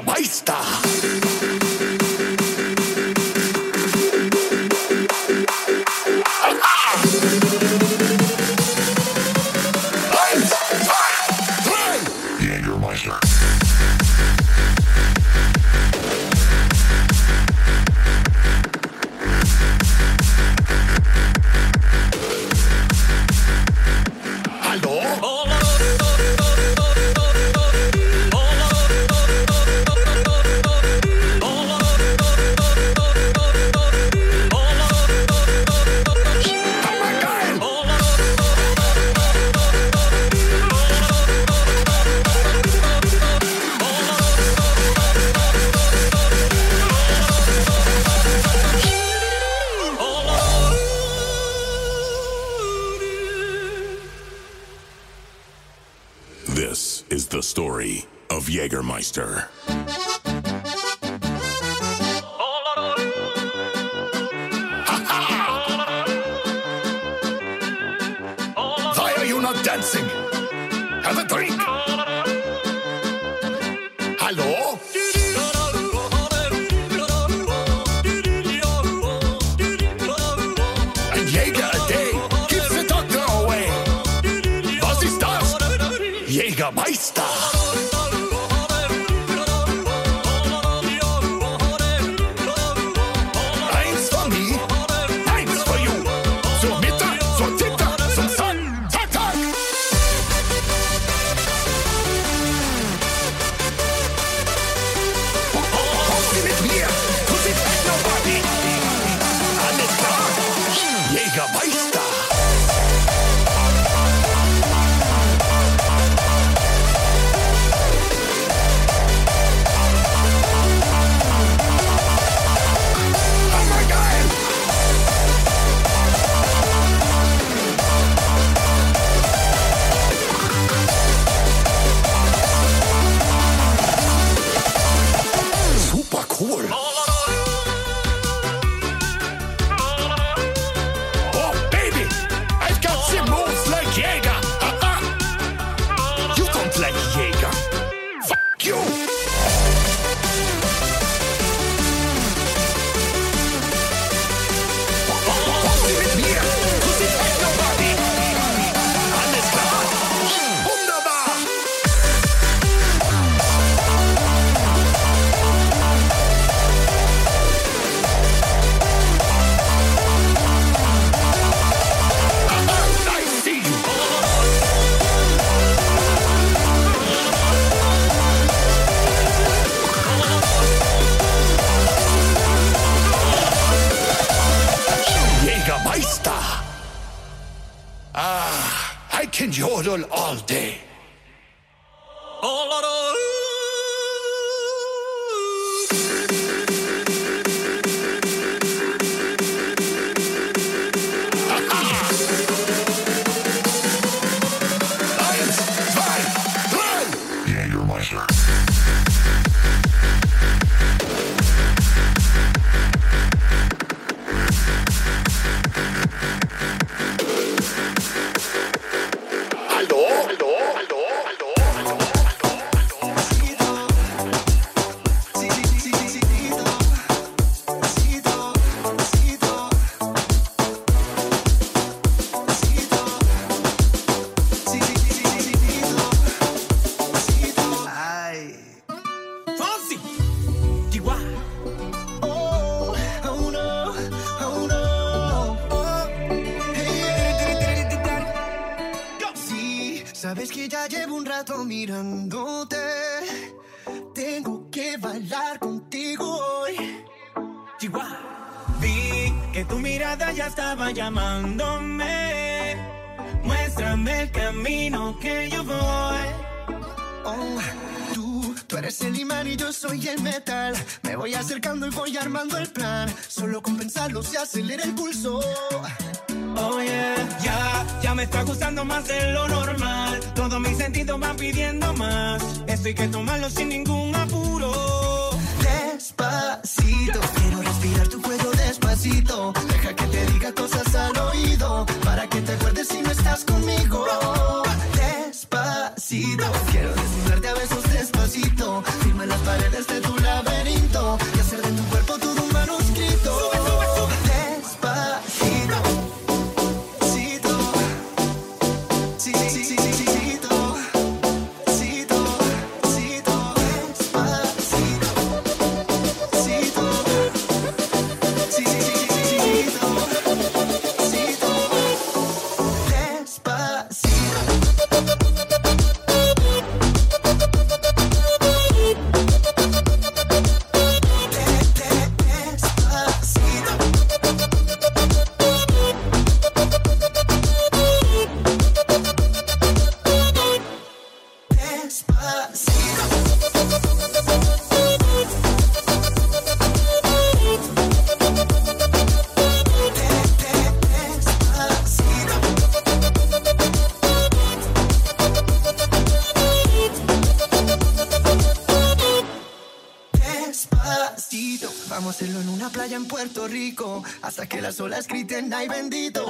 ガイスター。Bendito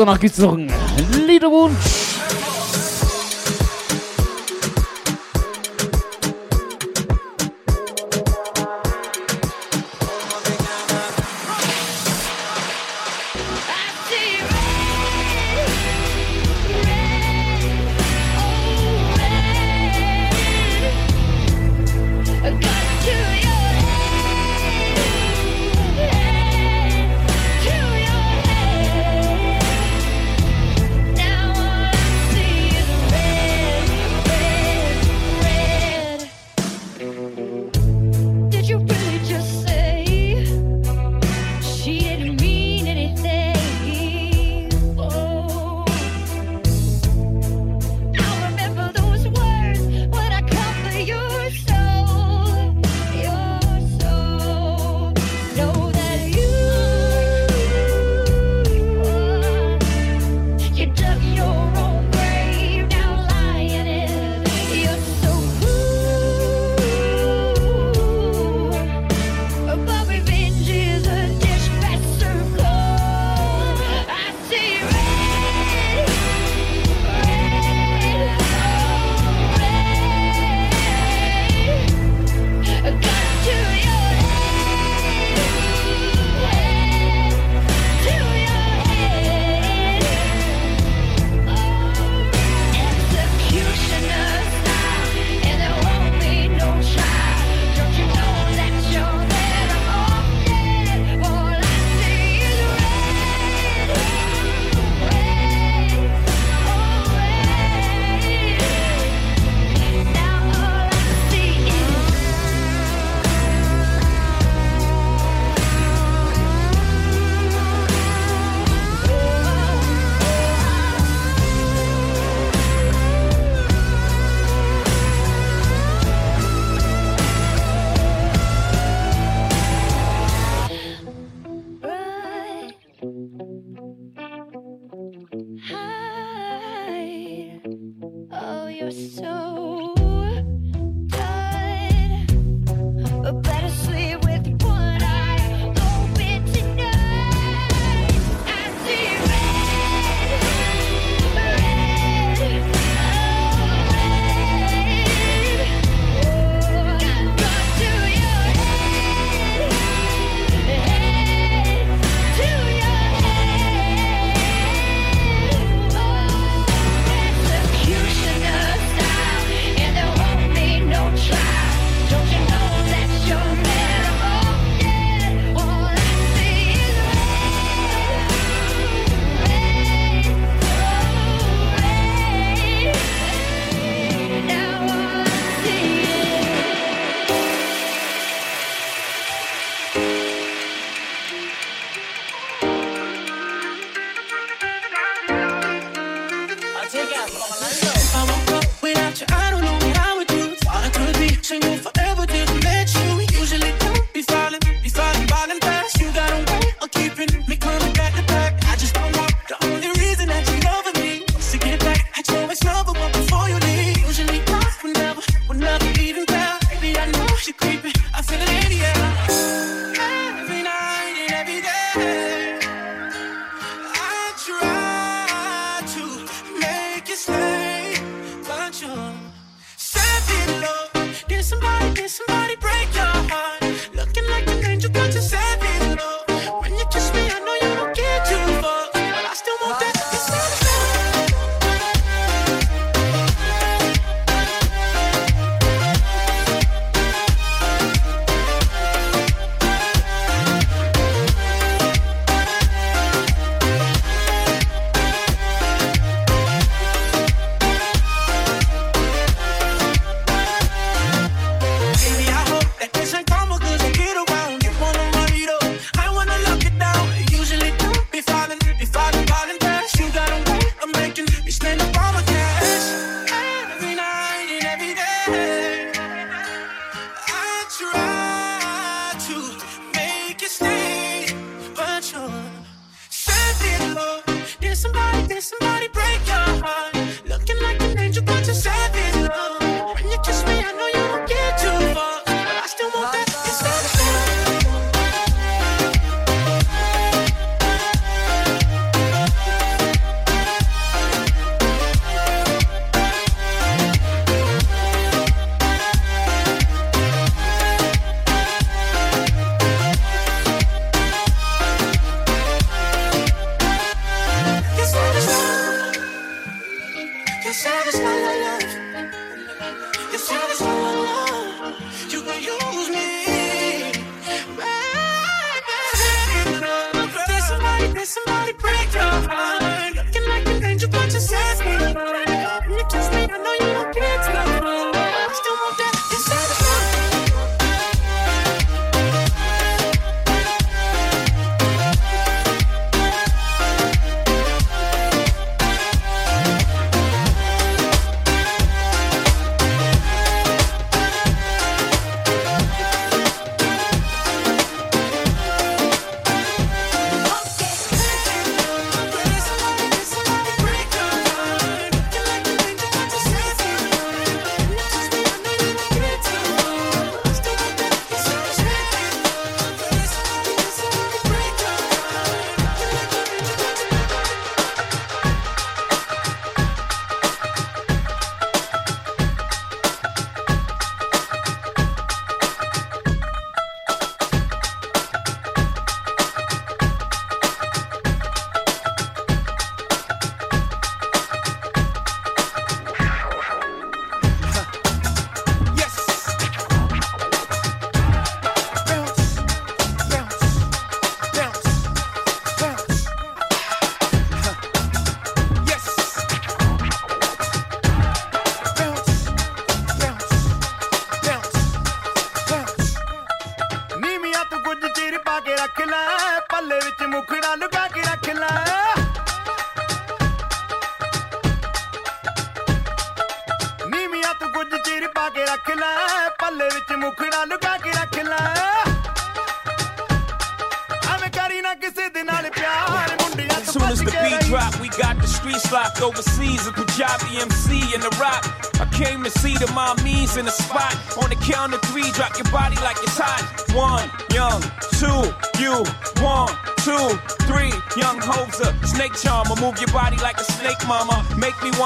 danach gibt's noch einen Liederwunsch.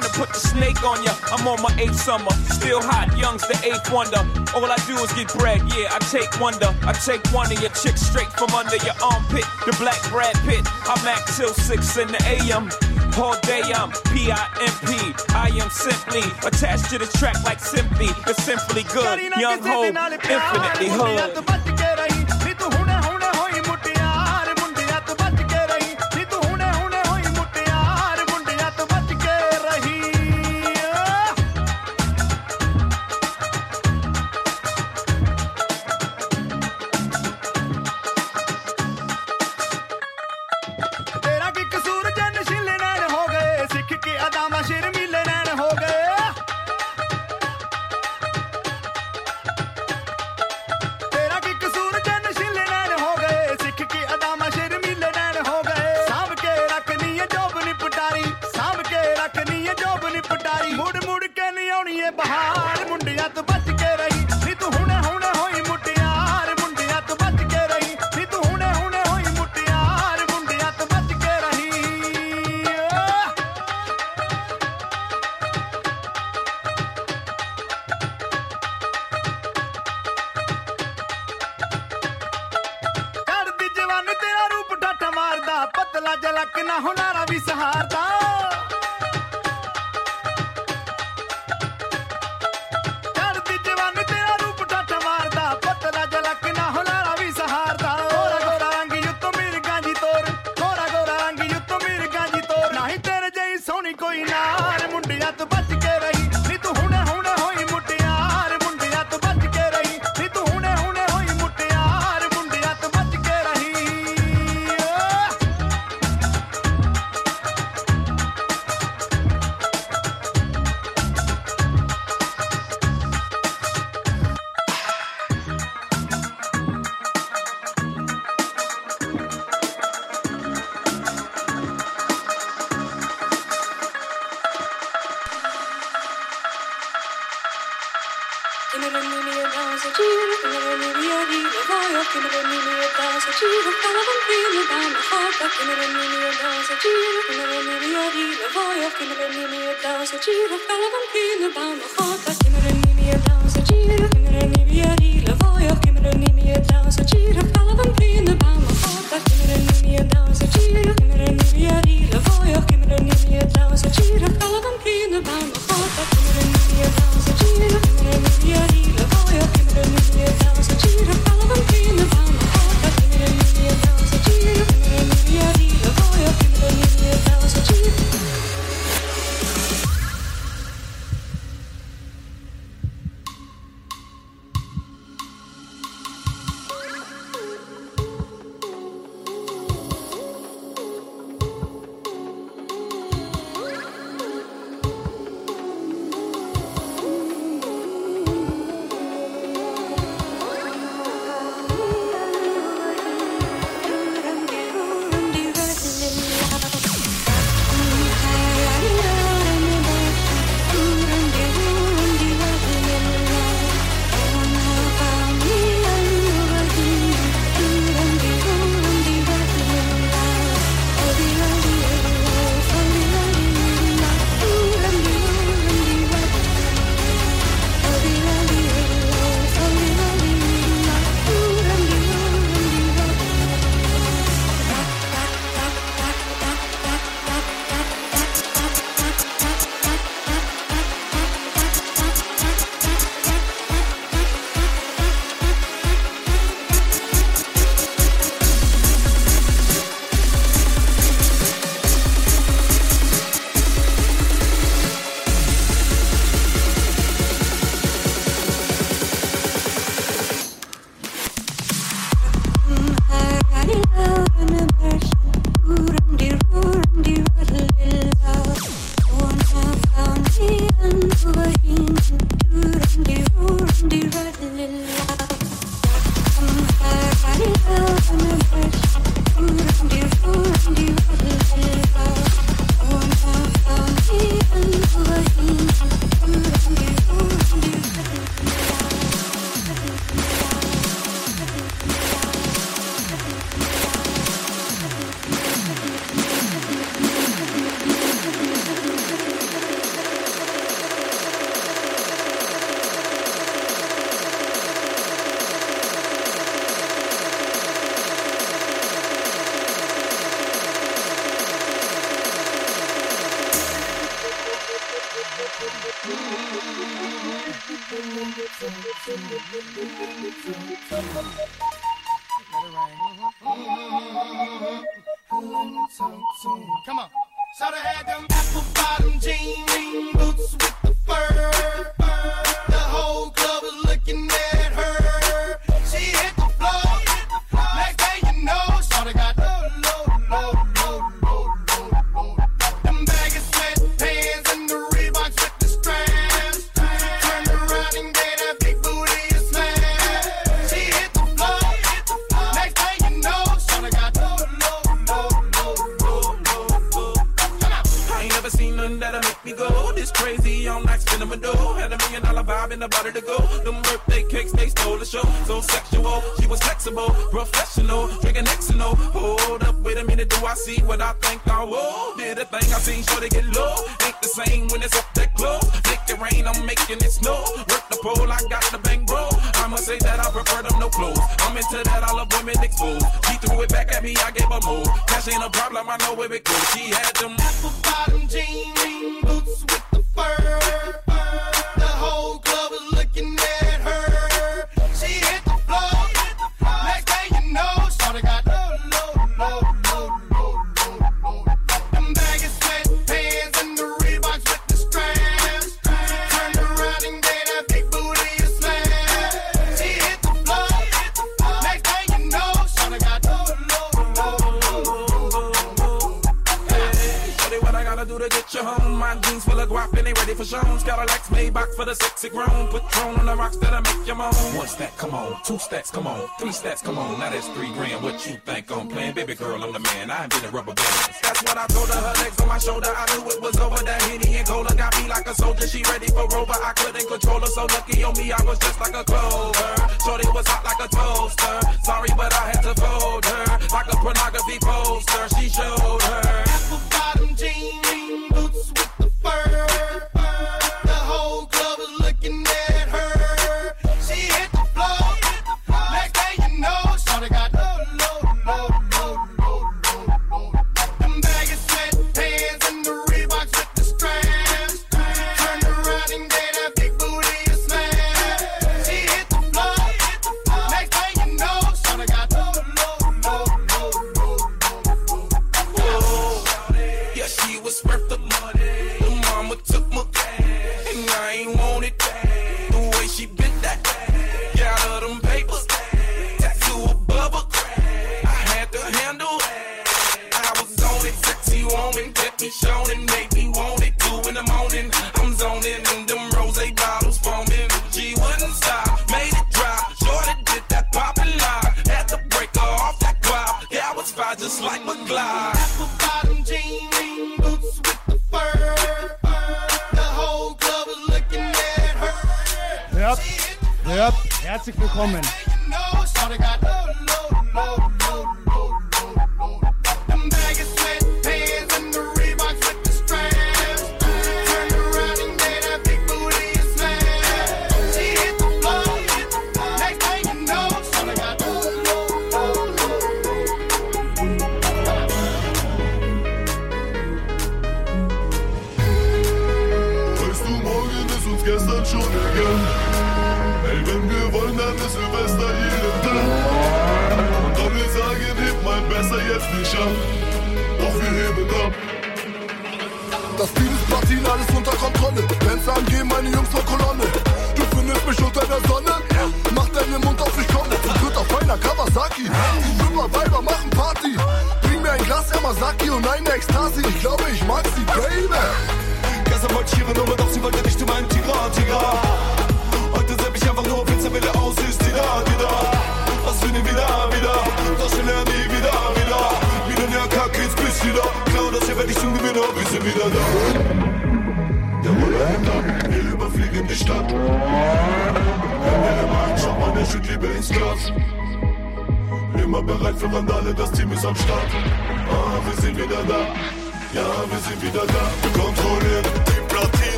one to put the snake on ya. I'm on my eighth summer, still hot, young's the eighth wonder. All I do is get bread, yeah, I take wonder. I take one of your chicks straight from under your armpit, the black Brad Pitt. I'm at till six in the a.m. All day I'm P-I-M-P. I am simply attached to the track like Simply. It's simply good. Young hope, infinitely hood.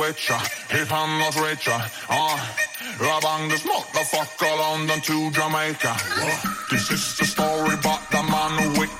richer if hip han not richer, ya, ah. I this motherfucker London to Jamaica. This is the story about the man with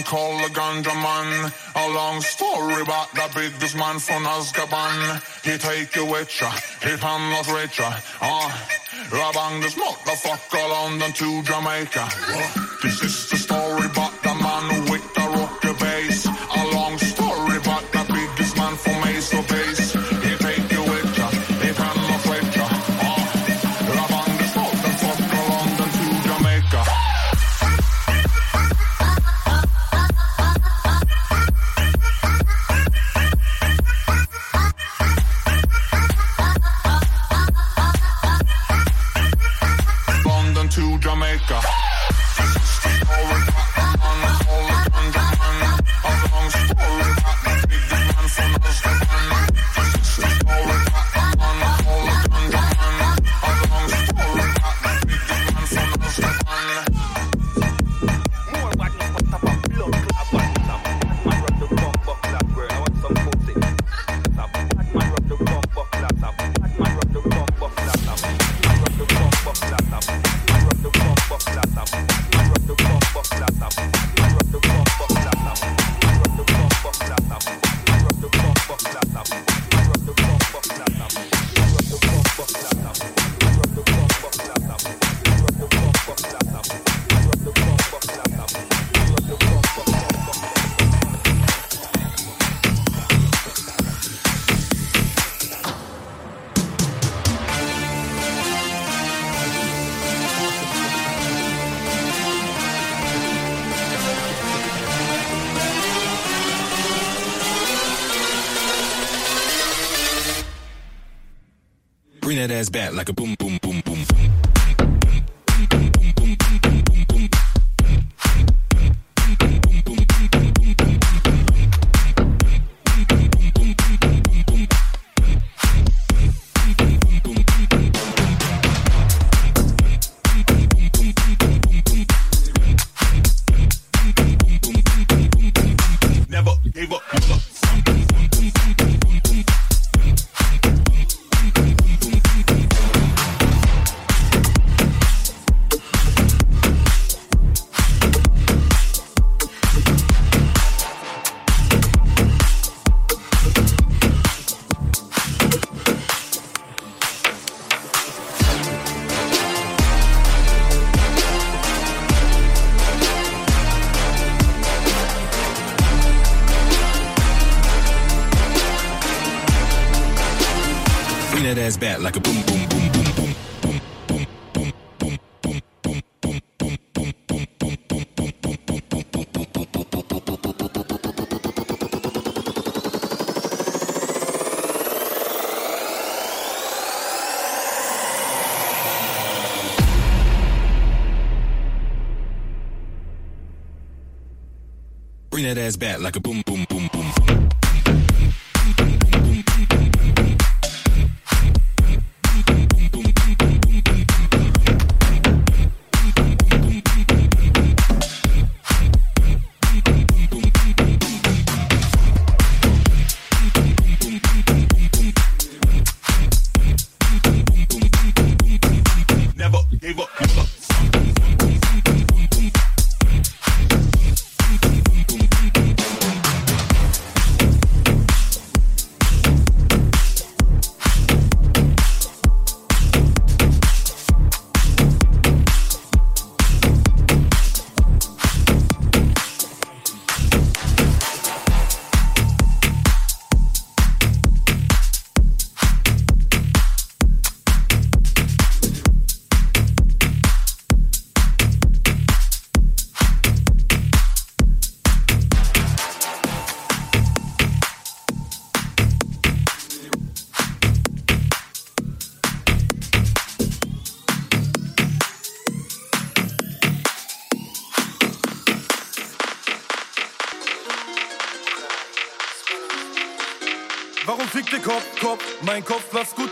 man called the ganja man. A long story about the biggest man from Azkaban. He take you with ya, he come not with ya. Ah, Rabang this motherfucker London to Jamaica. This is the story about that ass back like a boom. Ass back like a boom,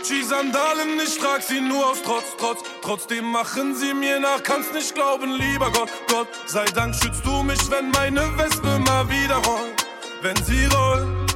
Gucci-Sandalen, ich trag sie nur aus Trotz, Trotz. Trotzdem machen sie mir nach, kannst nicht glauben, lieber Gott, Gott. Sei Dank schützt du mich, wenn meine Wespe mal wieder rollt. Wenn sie rollt,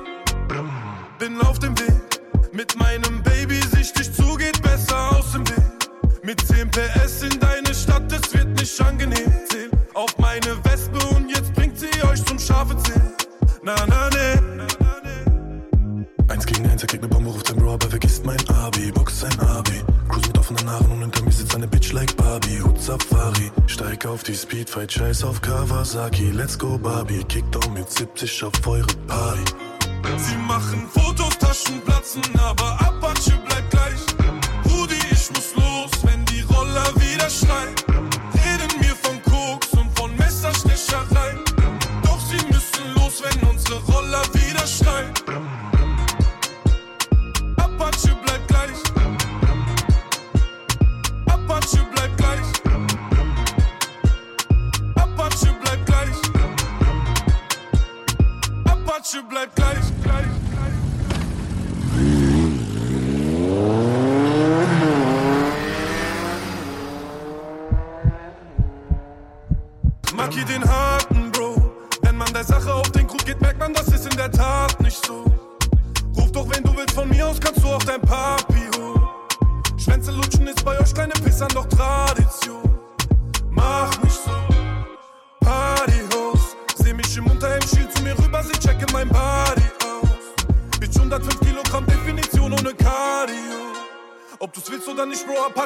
Scheiß auf Kawasaki, let's go Barbie, Kickdown mit 70 auf eure Party. Sie machen Fotos, Taschen platzen, aber ab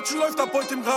Apache läuft ab heute im Radio.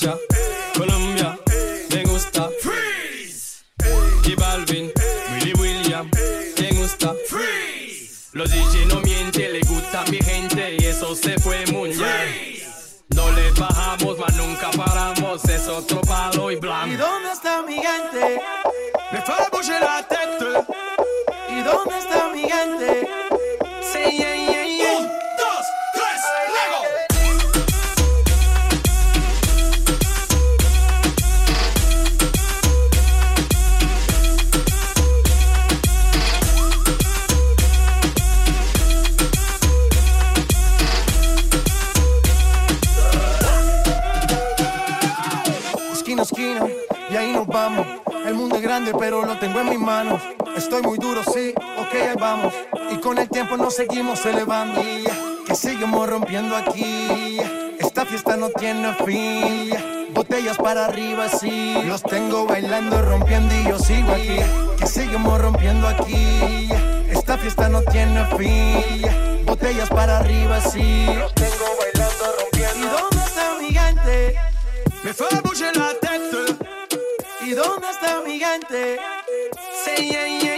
Yeah. arriba así. Los tengo bailando, rompiendo y yo sigo aquí. Que seguimos rompiendo aquí. Esta fiesta no tiene fin. Botellas para arriba así. Los tengo bailando, rompiendo. ¿Y dónde está mi gigante? Me fue a la tête. ¿Y dónde está mi gigante? Sí, yeah, yeah.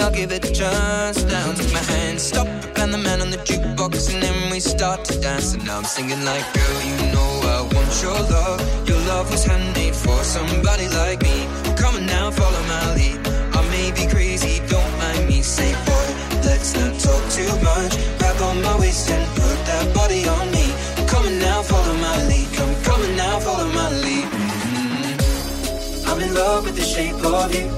I'll give it a chance. Now take my hand, stop Van the man on the jukebox, and then we start to dance. And now I'm singing like, girl, you know I want your love. Your love was handmade for somebody like me. Come on now, follow my lead. I may be crazy, don't mind me. Say, boy, let's not talk too much. Grab on my waist and put that body on me. Come on now, follow my lead. Come, on now, follow my lead. Mhm. I'm in love with the shape of you.